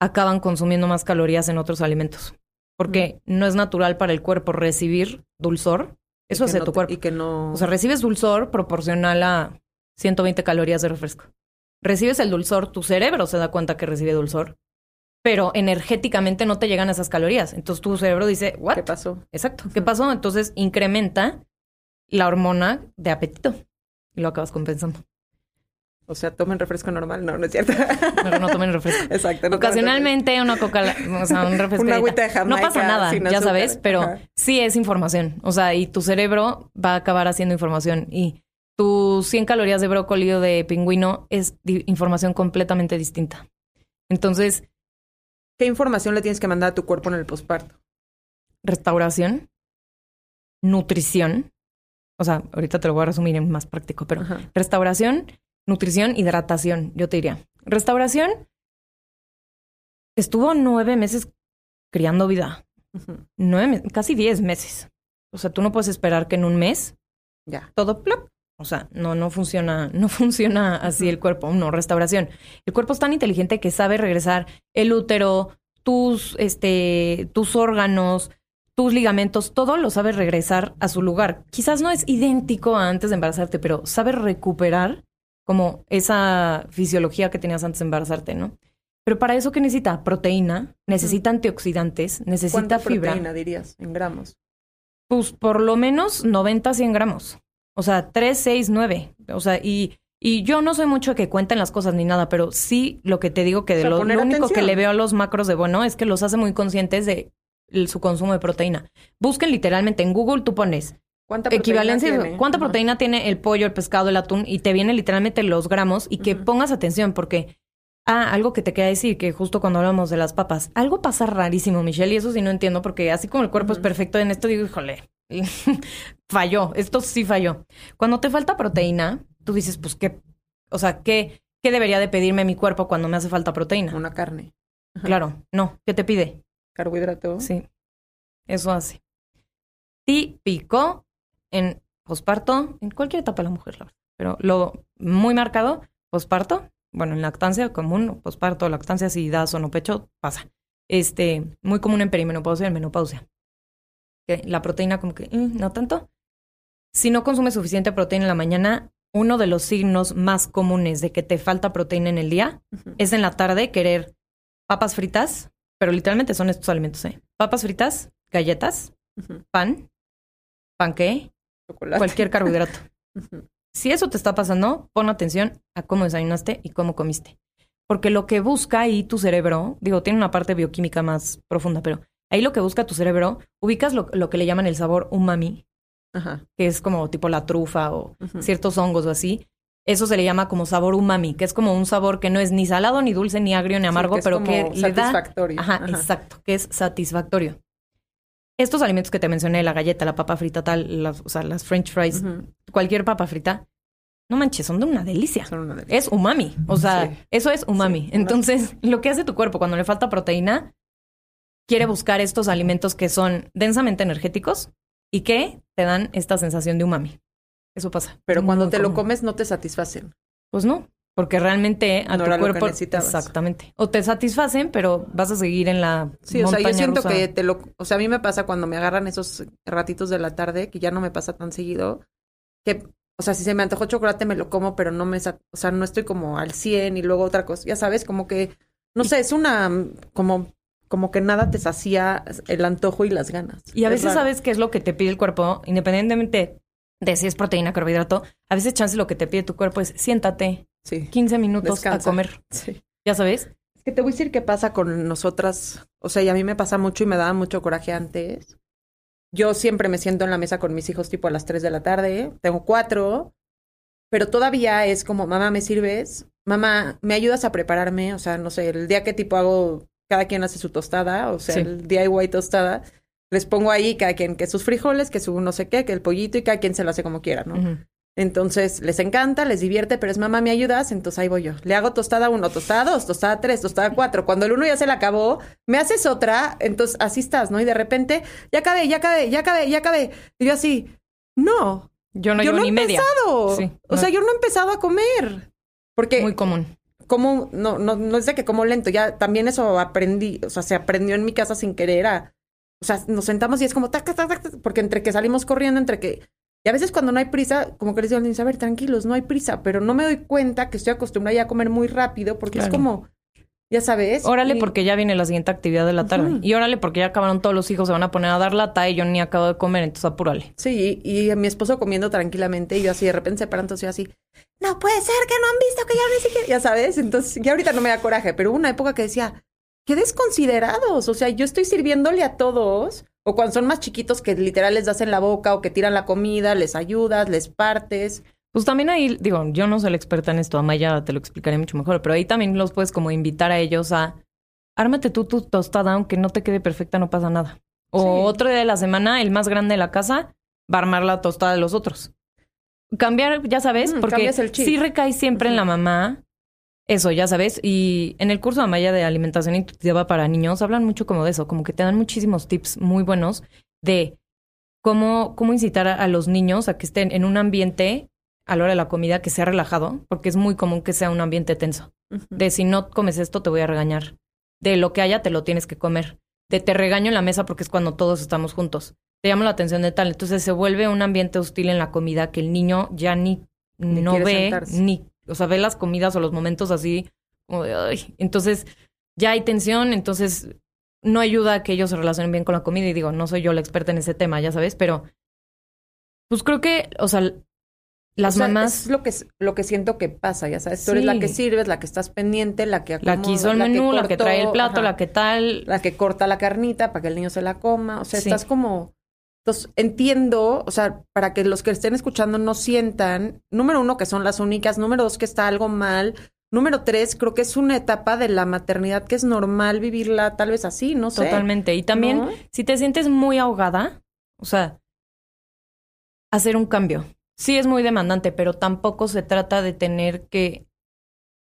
acaban consumiendo más calorías en otros alimentos. Porque mm. no es natural para el cuerpo recibir dulzor. Eso hace tu cuerpo. Y que no. O sea, recibes dulzor proporcional a 120 calorías de refresco. Recibes el dulzor, tu cerebro se da cuenta que recibe dulzor, pero energéticamente no te llegan esas calorías. Entonces tu cerebro dice, ¿what? ¿Qué pasó? Exacto. ¿Qué pasó? Entonces incrementa la hormona de apetito y lo acabas compensando. O sea, tomen refresco normal. No, no es cierto. Pero no tomen refresco. Exacto. no Ocasionalmente una coca, o sea, un refresco. Una agüita de No pasa nada, ya azúcar. sabes, pero Ajá. sí es información. O sea, y tu cerebro va a acabar haciendo información. Y tus 100 calorías de brócoli o de pingüino es información completamente distinta. Entonces, ¿Qué información le tienes que mandar a tu cuerpo en el posparto? restauración, nutrición. O sea, ahorita te lo voy a resumir en más práctico, pero Ajá. Restauración, nutrición, hidratación, yo te diría. Restauración estuvo nueve meses criando vida. Nueve, casi diez meses. O sea, tú no puedes esperar que en un mes Ya. todo plop. O sea, no, no funciona, no funciona así el cuerpo. No, restauración. El cuerpo es tan inteligente que sabe regresar el útero, tus, este, tus órganos, tus ligamentos, todo lo sabe regresar a su lugar. Quizás no es idéntico a antes de embarazarte, pero sabe recuperar como esa fisiología que tenías antes de embarazarte, ¿no? Pero para eso, ¿qué necesita? Proteína, necesita antioxidantes, necesita ¿Cuánta fibra. proteína dirías en gramos? Pues por lo menos 90, 100 gramos. O sea, 3, 6, 9. O sea, y, y yo no soy mucho de que cuenten las cosas ni nada, pero sí lo que te digo que de O sea, lo, lo único que le veo a los macros de bueno es que los hace muy conscientes de el- su consumo de proteína. Busquen literalmente en Google, tú pones ¿Cuánta proteína equivalencia, tiene? cuánta proteína tiene el pollo, el pescado, el atún y te viene literalmente los gramos y que pongas atención porque ah, algo que te quería decir que justo cuando hablamos de las papas, algo pasa rarísimo, Michelle, y eso sí no entiendo porque así como el cuerpo es perfecto en esto digo, híjole, falló, esto sí falló. Cuando te falta proteína, tú dices, pues qué, o sea, qué qué debería de pedirme mi cuerpo cuando me hace falta proteína? Una carne. Claro, no, ¿qué te pide? Carbohidrato. Sí, eso hace. Típico en posparto, en cualquier etapa de la mujer, la verdad. Pero lo muy marcado, posparto, bueno, en lactancia común, posparto, lactancia, si das o no pecho, pasa. Este, muy común en perimenopausia y en menopausia. Que la proteína como que, mm, no tanto. Si no consumes suficiente proteína en la mañana, uno de los signos más comunes de que te falta proteína en el día es en la tarde querer papas fritas, pero literalmente son estos alimentos, ¿eh? Papas fritas, galletas, pan, panqué, Chocolate. cualquier carbohidrato. Si eso te está pasando, pon atención a cómo desayunaste y cómo comiste. Porque lo que busca ahí tu cerebro, digo, tiene una parte bioquímica más profunda, pero ahí lo que busca tu cerebro, ubicas lo, lo que le llaman el sabor umami, Ajá. que es como tipo la trufa o ciertos hongos o así. Eso se le llama como sabor umami, que es como un sabor que no es ni salado, ni dulce, ni agrio, ni Sí, amargo, que es pero como que le da satisfactorio. Ajá, Ajá. exacto, que es satisfactorio. Estos alimentos que te mencioné, la galleta, la papa frita, tal, las, o sea, las french fries, cualquier papa frita, no manches, son de una delicia. Son una delicia. Es umami, o sea, Sí. eso es umami. Sí, Entonces, lo que hace tu cuerpo cuando le falta proteína, quiere buscar estos alimentos que son densamente energéticos y que te dan esta sensación de umami. Eso pasa. Pero cuando te lo comes no te satisfacen. Pues no, porque realmente a No tu cuerpo exactamente. O te satisfacen, pero vas a seguir en la Sí, o sea, yo siento rusa. que te lo... O sea, a mí me pasa cuando me agarran esos ratitos de la tarde, que ya no me pasa tan seguido, que... O sea, si se me antojó chocolate, me lo como, pero no me... O sea, no estoy como al 100 y luego otra cosa. Ya sabes, como que... No sé, es una... Como... Como que nada te sacía el antojo y las ganas. Y a Es veces raro. sabes qué es lo que te pide el cuerpo, independientemente de si es proteína, carbohidrato. A veces chance lo que te pide tu cuerpo es siéntate Sí. 15 minutos Descansa. a comer. Sí. Ya sabes. Es que te voy a decir qué pasa con nosotras. O sea, y a mí me pasa mucho y me daba mucho coraje antes. Yo siempre me siento en la mesa con mis hijos tipo a las 3 de la tarde. Tengo cuatro. Pero todavía es como, mamá, ¿me sirves? Mamá, ¿me ayudas a prepararme? O sea, no sé, el día que tipo hago, cada quien hace su tostada, o sea, Sí. el DIY tostada, les pongo ahí cada quien que sus frijoles, que su no sé qué, que el pollito y cada quien se lo hace como quiera, ¿no? Entonces les encanta, les divierte, pero es mamá, ¿me ayudas? Entonces ahí voy yo. Le hago tostada uno, tostada dos, tostada tres, tostada cuatro. Cuando el uno ya se la acabó, me haces otra, entonces así estás, ¿no? Y de repente, ya acabé, ya acabé, ya acabé, ya acabé. Y yo así, no, Yo no yo no ni he media. empezado. Sí, o no. sea, yo no he empezado a comer. Porque Muy común. como, no, no, no es de que como lento, ya también eso aprendí, o sea, se aprendió en mi casa sin querer a, o sea, nos sentamos y es como, tac, tac, tac, tac, porque entre que salimos corriendo, entre que, y a veces cuando no hay prisa, como que les digo, a ver, tranquilos, no hay prisa, pero no me doy cuenta que estoy acostumbrada ya a comer muy rápido, porque es como, ya sabes. Órale Y- porque ya viene la siguiente actividad de la tarde. Y órale porque ya acabaron todos los hijos, se van a poner a dar lata y yo ni acabo de comer, entonces apúrale. Sí, y, y mi esposo comiendo tranquilamente y yo así de repente se para, entonces yo así, no puede ser que no han visto que ya ni siquiera, ya sabes, entonces ya ahorita no me da coraje, pero hubo una época que decía, qué desconsiderados, o sea, yo estoy sirviéndole a todos, o cuando son más chiquitos que literal les das en la boca o que tiran la comida, les ayudas, les partes. Pues también ahí, digo, yo no soy la experta en esto, Amaya te lo explicaré mucho mejor, pero ahí también los puedes como invitar a ellos a ármate tú tu tostada, aunque no te quede perfecta, no pasa nada. O Sí. otro día de la semana, el más grande de la casa va a armar la tostada de los otros. Cambiar, ya sabes, Mm, porque el sí recae siempre en la mamá. Eso, ya sabes. Y en el curso de Amaya de alimentación intuitiva para niños hablan mucho como de eso, como que te dan muchísimos tips muy buenos de cómo, cómo incitar a, a los niños a que estén en un ambiente a la hora de la comida que sea relajado, porque es muy común que sea un ambiente tenso. De si no comes esto, te voy a regañar. De lo que haya, te lo tienes que comer. De te regaño en la mesa porque es cuando todos estamos juntos. Te llamo la atención de tal. Entonces se vuelve un ambiente hostil en la comida que el niño ya ni, Ni no ve, sentarse. ni, o sea, ve las comidas o los momentos así, como de, ay. Entonces ya hay tensión, entonces no ayuda a que ellos se relacionen bien con la comida. Y digo, no soy yo la experta en ese tema, ya sabes, pero pues creo que, o sea, las O sea, mamás... Es lo que, lo que siento que pasa, ya sabes. Tú eres la que sirves, la que estás pendiente, la que La que hizo el acomoda, menú, la que cortó, trae el plato, ajá, la que tal. la que corta la carnita para que el niño se la coma. O sea, Sí. estás como. Entonces, entiendo, o sea, para que los que estén escuchando no sientan, número uno, que son las únicas, número dos, que está algo mal. Número tres, creo que es una etapa de la maternidad que es normal vivirla tal vez así, no sé. Totalmente. Y también, ¿No? si te sientes muy ahogada, o sea, hacer un cambio. Sí es muy demandante, pero tampoco se trata de tener que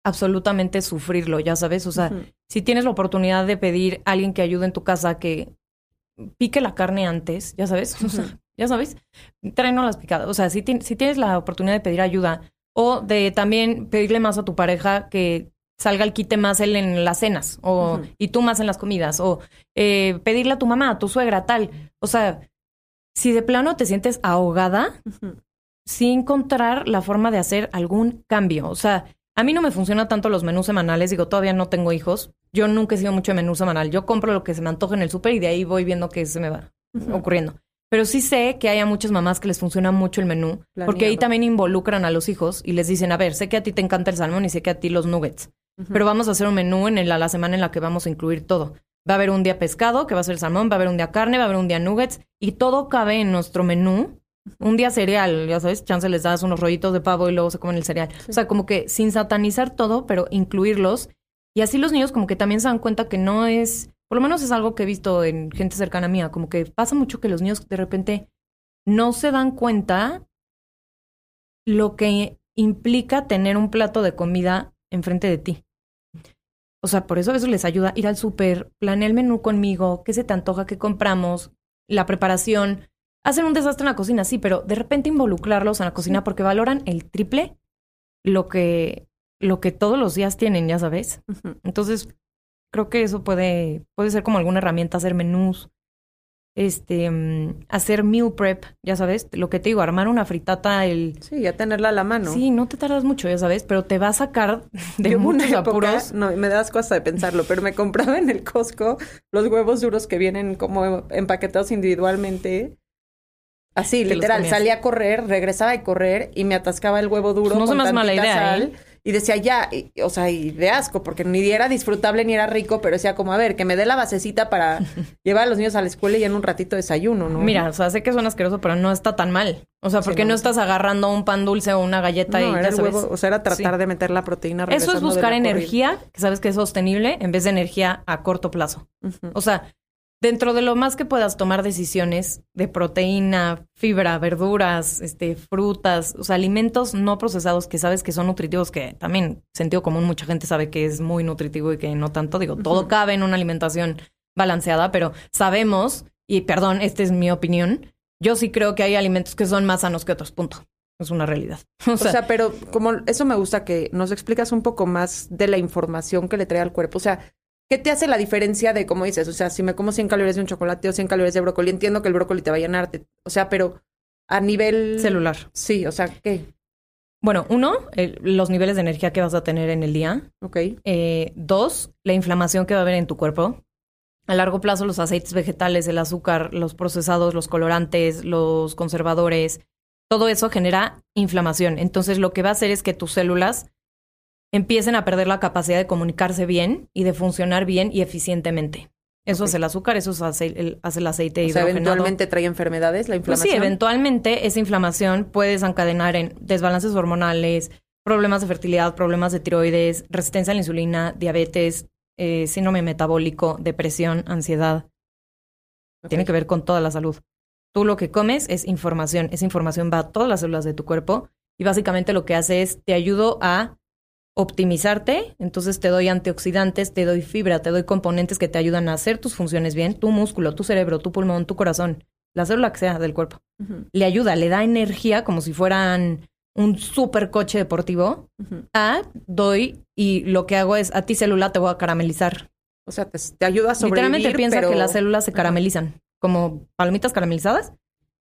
absolutamente sufrirlo, ya sabes. O sea, si tienes la oportunidad de pedir a alguien que ayude en tu casa que pique la carne antes, ya sabes, o sea, Ujú. ya sabes, tráenos las picadas. O sea, si, ti- si tienes la oportunidad de pedir ayuda o de también pedirle más a tu pareja que salga el quite más él en las cenas o y tú más en las comidas o eh, pedirle a tu mamá, a tu suegra, tal. O sea, si de plano te sientes ahogada, sí encontrar la forma de hacer algún cambio. O sea, a mí no me funciona tanto los menús semanales, digo, todavía no tengo hijos. Yo nunca he sido mucho de menú semanal. Yo compro lo que se me antoja en el súper y de ahí voy viendo qué se me va ocurriendo. Pero sí sé que hay a muchas mamás que les funciona mucho el menú, porque ahí también involucran a los hijos y les dicen, a ver, sé que a ti te encanta el salmón y sé que a ti los nuggets, pero vamos a hacer un menú en el- a la semana en la que vamos a incluir todo. Va a haber un día pescado, que va a ser salmón, va a haber un día carne, va a haber un día nuggets, y todo cabe en nuestro menú. Un día cereal, ya sabes, chance les das unos rollitos de pavo y luego se comen el cereal. O sea, como que sin satanizar todo, pero incluirlos. Y así los niños como que también se dan cuenta que no es, por lo menos es algo que he visto en gente cercana mía, como que pasa mucho que los niños de repente no se dan cuenta lo que implica tener un plato de comida enfrente de ti. O sea, por eso a veces les ayuda ir al súper, planear el menú conmigo, qué se te antoja, qué compramos, la preparación. Hacen un desastre en la cocina, sí, pero de repente involucrarlos en la cocina porque valoran el triple lo que, lo que todos los días tienen, ya sabes. Entonces, creo que eso puede, puede ser como alguna herramienta, hacer menús, este, mm, hacer meal prep, ya sabes, lo que te digo, armar una fritata, el... Sí, ya tenerla a la mano. Sí, no te tardas mucho, ya sabes, pero te va a sacar de Yo hubo una muchos época- apuros. no, me das cosa de pensarlo, pero me compraba en el Costco los huevos duros que vienen como empaquetados individualmente. Así, literal, salía a correr, regresaba de correr y me atascaba el huevo duro No se con mala idea, sal. ¿eh? Y decía, ya, y- o sea, y de asco, porque ni era disfrutable ni era rico, pero decía como, a ver, que me dé la basecita para llevar a los niños a la escuela y en un ratito desayuno, ¿no? Mira, o sea, sé que suena asqueroso, pero no está tan mal. O sea, Sí, porque no. no. estás agarrando un pan dulce o una galleta y no, ya era sabes. huevo, o sea, era tratar Sí. de meter la proteína Eso es buscar corrida. energía, que sabes que es sostenible, en vez de energía a corto plazo. O sea, dentro de lo más que puedas tomar decisiones de proteína, fibra, verduras, este, frutas, o sea, alimentos no procesados que sabes que son nutritivos, que también sentido común mucha gente sabe que es muy nutritivo y que no tanto. Digo, todo cabe en una alimentación balanceada, pero sabemos, y perdón, esta es mi opinión, yo sí creo que hay alimentos que son más sanos que otros, punto. Es una realidad. O O sea, sea, pero como eso me gusta que nos explicas un poco más de la información que le trae al cuerpo. O sea, ¿qué te hace la diferencia de, como dices, o sea, si me como 100 calorías de un chocolate o 100 calorías de brócoli, entiendo que el brócoli te va a llenar, te- o sea, pero a nivel... celular. Sí, o sea, ¿qué? Bueno, uno, el- los niveles de energía que vas a tener en el día. Ok. Eh, dos, la inflamación que va a haber en tu cuerpo. A largo plazo, los aceites vegetales, el azúcar, los procesados, los colorantes, los conservadores, todo eso genera inflamación. Entonces, lo que va a hacer es que tus células empiecen a perder la capacidad de comunicarse bien y de funcionar bien y eficientemente. Eso Ok. es el azúcar, eso es ace- el, hace el aceite O sea, hidrogenado. eventualmente trae enfermedades, la Pues sí, inflamación. eventualmente esa inflamación puede desencadenar en desbalances hormonales, problemas de fertilidad, problemas de tiroides, resistencia a la insulina, diabetes, eh, síndrome metabólico, depresión, ansiedad. Tiene que ver con toda la salud. Tú lo que comes es información. Esa información va a todas las células de tu cuerpo y básicamente lo que hace es te ayudo a optimizarte, entonces te doy antioxidantes, te doy fibra, te doy componentes que te ayudan a hacer tus funciones bien, tu músculo, tu cerebro, tu pulmón, tu corazón, la célula que sea del cuerpo le ayuda, le da energía como si fueran un super coche deportivo. ujú. A doy y lo que hago es a ti célula te voy a caramelizar. O sea, te, te ayuda a sobrevivir, Literalmente piensa pero... que las células se caramelizan, como palomitas caramelizadas.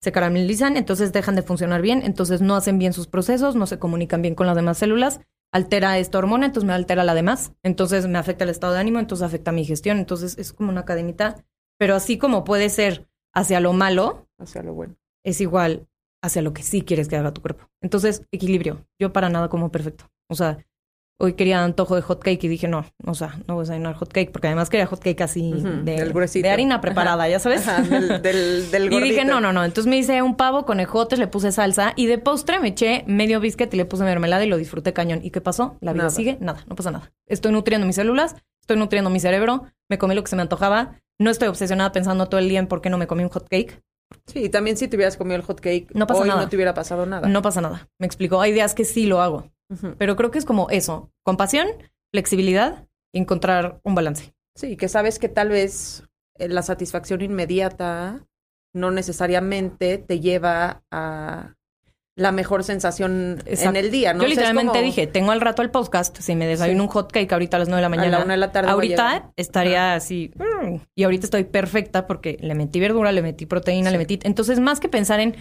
Se caramelizan, entonces dejan de funcionar bien, entonces no hacen bien sus procesos, no se comunican bien con las demás células, altera esta hormona, entonces me altera la demás, entonces me afecta el estado de ánimo, entonces afecta mi gestión, entonces es como una cadenita, pero así como puede ser hacia lo malo, Hacia lo bueno. es igual hacia lo que sí quieres que haga tu cuerpo. Entonces, equilibrio. Yo para nada como perfecto. O sea, hoy quería antojo de hot cake y dije, no, o sea, no voy a desayunar hot cake, porque además quería hot cake así de, del gruesito. de harina preparada, ya sabes. Ajá, del, del, del Y dije, no, no, no. Entonces me hice un pavo con ejotes, le puse salsa y de postre me eché medio biscuit y le puse mermelada y lo disfruté cañón. ¿Y qué pasó? La vida Nada. sigue, nada, no pasa nada. Estoy nutriendo mis células, estoy nutriendo mi cerebro, me comí lo que se me antojaba, no estoy obsesionada pensando todo el día en por qué no me comí un hot cake. Sí, y también si te hubieras comido el hot cake, No pasa hoy nada. no te hubiera pasado nada. No pasa nada. Me explicó. Hay días que sí lo hago. Pero creo que es como eso, compasión, flexibilidad encontrar un balance. Sí, que sabes que tal vez eh, la satisfacción inmediata no necesariamente te lleva a la mejor sensación en el día, ¿no? Yo O sea, es literalmente como dije, tengo al rato el podcast, si me desayuno Sí. un hot cake ahorita a las 9 de la a mañana. la una de la tarde. a ahorita estaría así, mm, y ahorita estoy perfecta porque le metí verdura, le metí proteína, Sí. le metí... Entonces, más que pensar en,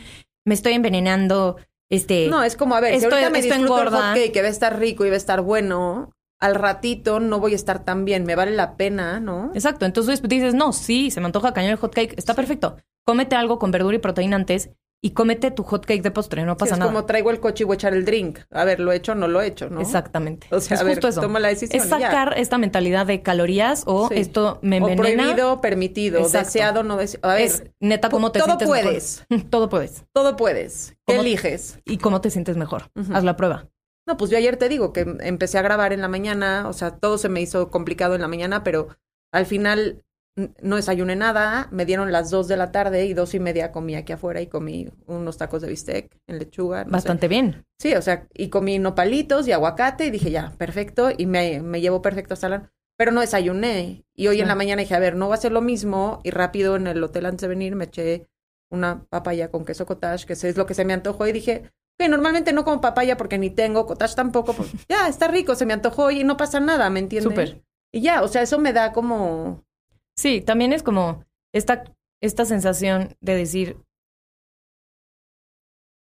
me estoy envenenando, este... No, es como, a ver, Esto- si ahorita me disfruto el hot que va a estar rico y va a estar bueno, al ratito no voy a estar tan bien, me vale la pena, ¿no? Exacto, entonces dices, no, sí, se me antoja cañón el hot cake, está perfecto. Cómete algo con verdura y proteína antes y cómete tu hot cake de postre, no Sí, pasa es nada. como traigo el coche y voy a echar el drink. A ver, ¿lo he hecho o no lo he hecho, no? Exactamente. O sea, es a ver, justo eso. toma la decisión Es ya. sacar esta mentalidad de calorías o Sí. esto me O envenena. prohibido, permitido, Exacto. deseado, no deseado. A ver, es neta cómo te todo sientes mejor. puedes. Todo puedes. todo puedes. ¿Qué ¿Cómo- eliges? Y cómo te sientes mejor. Haz la prueba. No, pues yo ayer te digo que empecé a grabar en la mañana, o sea, todo se me hizo complicado en la mañana, pero al final no desayuné nada, me dieron las dos de la tarde y dos y media comí aquí afuera y comí unos tacos de bistec en lechuga. no sé. Bastante bien. Sí, o sea, y comí nopalitos y aguacate y dije, ya, perfecto, y me, me llevo perfecto hasta la... Pero no desayuné. Y hoy en la mañana dije, a ver, no va a ser lo mismo. Y rápido en el hotel antes de venir me eché una papaya con queso cottage, que es lo que se me antojó. Y dije, ok, normalmente no como papaya porque ni tengo, cottage tampoco. Pues, ya, está rico, se me antojó y no pasa nada, ¿me entiendes? Súper. Y ya, o sea, eso me da como... Sí, también es como esta, esta sensación de decir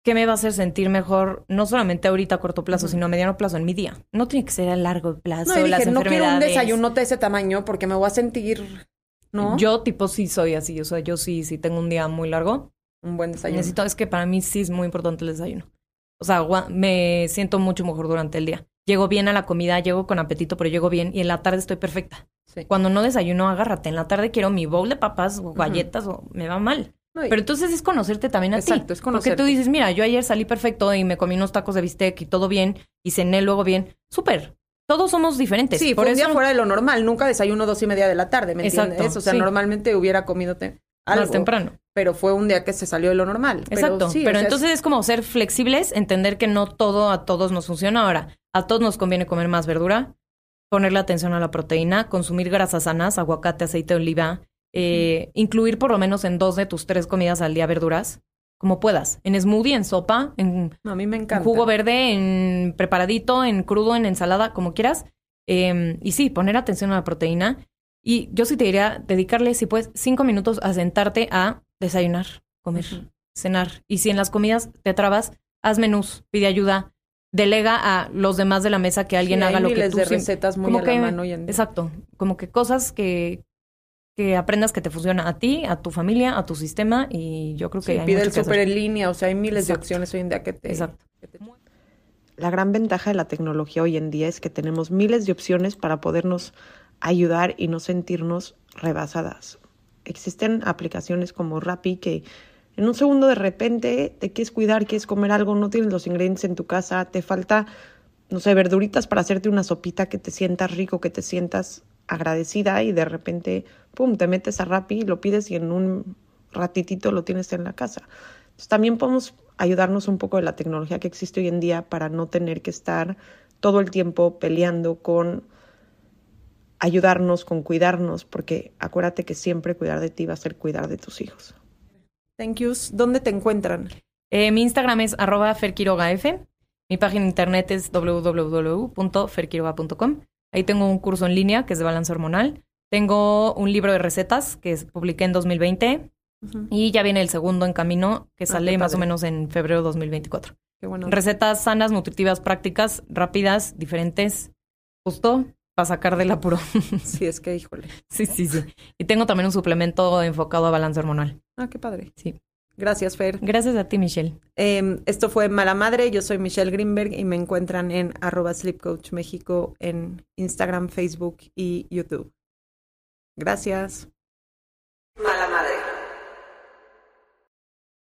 qué me va a hacer sentir mejor, no solamente ahorita a corto plazo, sino a mediano plazo en mi día. No tiene que ser a largo plazo. No, y las dije, no quiero un enfermedades. desayuno de ese tamaño porque me voy a sentir, ¿no? Yo tipo sí soy así, o sea, yo sí, sí tengo un día muy largo. Un buen desayuno. Necesito, es que para mí sí es muy importante el desayuno. O sea, me siento mucho mejor durante el día. Llego bien a la comida, llego con apetito, pero llego bien y en la tarde estoy perfecta. Sí. Cuando no desayuno, agárrate. En la tarde quiero mi bowl de papas o galletas o me va mal. Pero entonces es conocerte también a Exacto, ti. es Porque conocerte. tú dices, mira, yo ayer salí perfecto y me comí unos tacos de bistec y todo bien y cené luego bien. Súper. Todos somos diferentes. Sí, por fue un eso día fuera de lo normal. Nunca desayuno dos y media de la tarde, ¿me Exacto, entiendes? O sea, sí. normalmente hubiera comido te- algo, más temprano. pero fue un día que se salió de lo normal. Exacto. Pero, sí, Pero o sea, entonces es como ser flexibles, entender que no todo a todos nos funciona. Ahora, a todos nos conviene comer más verdura, ponerle atención a la proteína, consumir grasas sanas, aguacate, aceite de oliva, eh, incluir por lo menos en dos de tus tres comidas al día verduras, como puedas. En smoothie, en sopa, en a mí me en encanta. jugo verde, en preparadito, en crudo, en ensalada, como quieras. Eh, y sí, poner atención a la proteína. Y yo sí te diría dedicarle, si puedes, cinco minutos a sentarte a desayunar, comer, cenar. Y si en las comidas te trabas, haz menús, pide ayuda, delega a los demás de la mesa que alguien Sí, hay haga lo que miles tú de recetas muy como a que- la mano hoy en día. Exacto, como que cosas que, que aprendas que te funciona a ti, a tu familia, a tu sistema y yo creo que Sí, hay pide el que súper hacer. en línea, o sea, hay miles de opciones hoy en día que te... Exacto. que te- La gran ventaja de la tecnología hoy en día es que tenemos miles de opciones para podernos ayudar y no sentirnos rebasadas. Existen aplicaciones como Rappi que en un segundo de repente te quieres cuidar, quieres comer algo, no tienes los ingredientes en tu casa, te falta, no sé, verduritas para hacerte una sopita que te sientas rico, que te sientas agradecida y de repente, pum, te metes a Rappi, lo pides y en un ratitito lo tienes en la casa. Entonces, también podemos ayudarnos un poco de la tecnología que existe hoy en día para no tener que estar todo el tiempo peleando con ayudarnos, con cuidarnos, porque acuérdate que siempre cuidar de ti va a ser cuidar de tus hijos. Thank yous. ¿Dónde te encuentran? Eh, mi Instagram es arroba ferquirogaf. Mi página de internet es www.ferquiroga.com. Ahí tengo un curso en línea que es de balance hormonal. Tengo un libro de recetas que publiqué en 2020 Ujú. y ya viene el segundo en camino que Ah, sale más o menos en febrero 2024. Qué bueno. Recetas sanas, nutritivas, prácticas, rápidas, diferentes, justo para sacar del apuro. Sí, es que, híjole. sí, sí, sí. Y tengo también un suplemento enfocado a balance hormonal. Ah, qué padre. Sí. Gracias, Fer. Gracias a ti, Michelle. Eh, esto fue Mala Madre. Yo soy Michelle Greenberg y me encuentran en arroba Sleep Coach México en Instagram, Facebook y YouTube. Gracias.